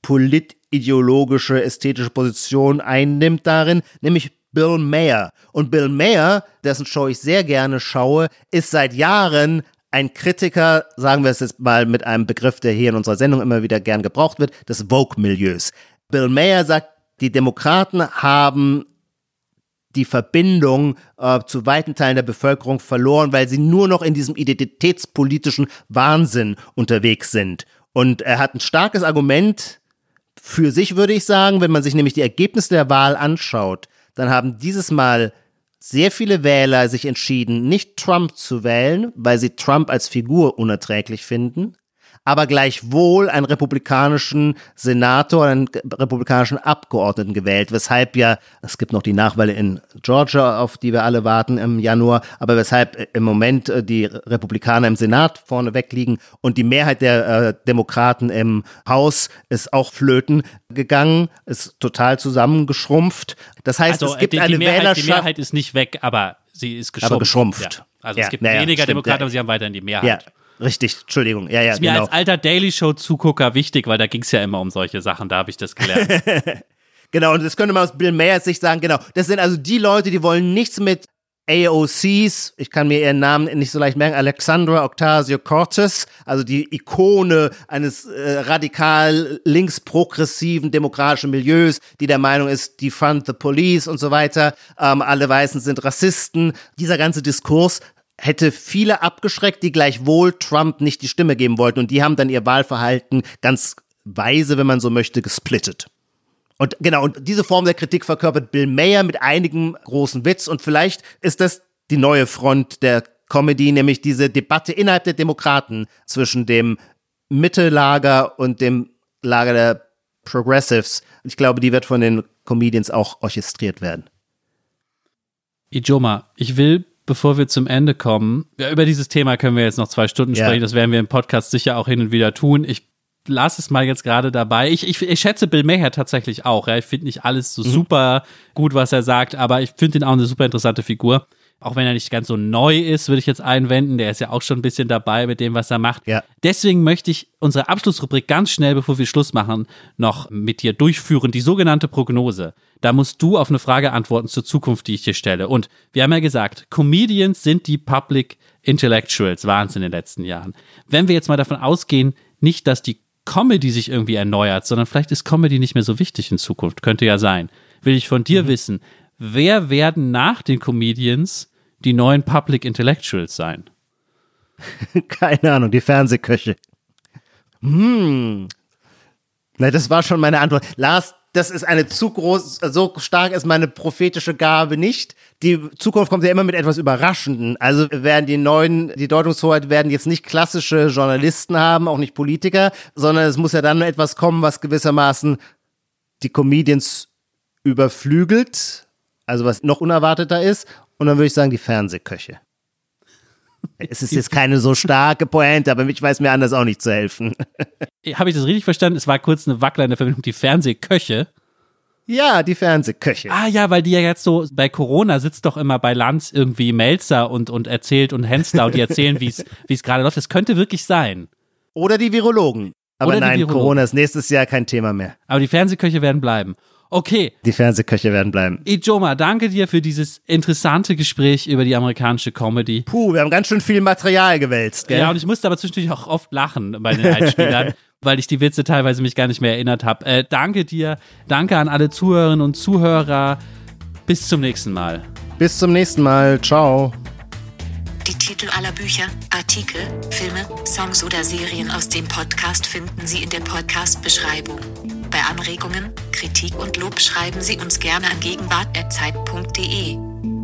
politideologische, ästhetische Position einnimmt darin, nämlich Bill Mayer. Und Bill Mayer, dessen Show ich sehr gerne schaue, ist seit Jahren ein Kritiker, sagen wir es jetzt mal mit einem Begriff, der hier in unserer Sendung immer wieder gern gebraucht wird, des Vogue-Milieus. Bill Mayer sagt, die Demokraten haben die Verbindung äh, zu weiten Teilen der Bevölkerung verloren, weil sie nur noch in diesem identitätspolitischen Wahnsinn unterwegs sind. Und er hat ein starkes Argument für sich, würde ich sagen, wenn man sich nämlich die Ergebnisse der Wahl anschaut, dann haben dieses Mal sehr viele Wähler sich entschieden, nicht Trump zu wählen, weil sie Trump als Figur unerträglich finden, aber gleichwohl einen republikanischen Senator, einen republikanischen Abgeordneten gewählt, weshalb ja, es gibt noch die Nachwahl in Georgia, auf die wir alle warten im Januar, aber weshalb im Moment äh, die Republikaner im Senat vorneweg liegen und die Mehrheit der äh, Demokraten im Haus ist auch flöten gegangen, ist total zusammengeschrumpft. Das heißt, also, es gibt die, eine die Mehrheit, Wählerschaft. Die Mehrheit ist nicht weg, aber sie ist geschrumpft. Aber geschrumpft. Ja. Also Ja, es gibt naja, weniger stimmt, Demokraten, ja. aber sie haben weiterhin die Mehrheit. Ja, richtig, Entschuldigung. Ja, ja, ist mir genau. als alter Daily Show Zugucker wichtig, weil da ging es ja immer um solche Sachen, da habe ich das gelernt. Genau, und das könnte man aus Bill Mayers Sicht sagen, genau. Das sind also die Leute, die wollen nichts mit AOCs, ich kann mir ihren Namen nicht so leicht merken, Alexandra Ocasio-Cortez, also die Ikone eines äh, radikal linksprogressiven demokratischen Milieus, die der Meinung ist, defund the police und so weiter, ähm, alle Weißen sind Rassisten. Dieser ganze Diskurs hätte viele abgeschreckt, die gleichwohl Trump nicht die Stimme geben wollten und die haben dann ihr Wahlverhalten ganz weise, wenn man so möchte, gesplittet. Und genau, und diese Form der Kritik verkörpert Bill Mayer mit einigem großen Witz. Und vielleicht ist das die neue Front der Comedy, nämlich diese Debatte innerhalb der Demokraten zwischen dem Mittellager und dem Lager der Progressives. Ich glaube, die wird von den Comedians auch orchestriert werden. Ijoma, ich will, bevor wir zum Ende kommen, ja, über dieses Thema können wir jetzt noch zwei Stunden Ja. sprechen, das werden wir im Podcast sicher auch hin und wieder tun. Ich lasse es mal jetzt gerade dabei. Ich, ich, ich schätze Bill Maher tatsächlich auch. Ja. Ich finde nicht alles Mhm. so super gut, was er sagt, aber ich finde ihn auch eine super interessante Figur. Auch wenn er nicht ganz so neu ist, würde ich jetzt einwenden. Der ist ja auch schon ein bisschen dabei mit dem, was er macht. Ja. Deswegen möchte ich unsere Abschlussrubrik ganz schnell, bevor wir Schluss machen, noch mit dir durchführen. Die sogenannte Prognose. Da musst du auf eine Frage antworten zur Zukunft, die ich dir stelle. Und wir haben ja gesagt, Comedians sind die Public Intellectuals, waren es in den letzten Jahren. Wenn wir jetzt mal davon ausgehen, nicht, dass die Comedy sich irgendwie erneuert, sondern vielleicht ist Comedy nicht mehr so wichtig in Zukunft. Könnte ja sein. Will ich von dir wissen, wer werden nach den Comedians die neuen Public Intellectuals sein? Keine Ahnung, die Fernsehköche. Hm. Na, das war schon meine Antwort. Lars, das ist eine zu groß, so stark ist meine prophetische Gabe nicht. Die Zukunft kommt ja immer mit etwas Überraschenden. Also werden die neuen, die Deutungshoheit werden jetzt nicht klassische Journalisten haben, auch nicht Politiker, sondern es muss ja dann etwas kommen, was gewissermaßen die Comedians überflügelt, also was noch unerwarteter ist. Und dann würde ich sagen, die Fernsehköche. Es ist jetzt keine so starke Pointe, aber ich weiß mir anders auch nicht zu helfen. Habe ich das richtig verstanden? Es war kurz eine Wackler in der Verbindung, die Fernsehköche. Ja, die Fernsehköche. Ah ja, weil die ja jetzt so, bei Corona sitzt doch immer bei Lanz irgendwie Melzer und, und erzählt und Hensler und die erzählen, wie es gerade läuft. Das könnte wirklich sein. Oder die Virologen. Aber Oder die nein, Virologen. Corona ist nächstes Jahr kein Thema mehr. Aber die Fernsehköche werden bleiben. Okay, Die Fernsehköche werden bleiben. Ijoma, danke dir für dieses interessante Gespräch über die amerikanische Comedy. Puh, wir haben ganz schön viel Material gewälzt, gell? Ja, und ich musste aber zwischendurch auch oft lachen bei den Einspielern, weil ich die Witze teilweise mich gar nicht mehr erinnert habe. Äh, danke dir, danke an alle Zuhörerinnen und Zuhörer. Bis zum nächsten Mal. Bis zum nächsten Mal. Ciao. Die Titel aller Bücher, Artikel, Filme, Songs oder Serien aus dem Podcast finden Sie in der Podcast-Beschreibung. Bei Anregungen, Kritik und Lob schreiben Sie uns gerne an gegenwart.zeit.de.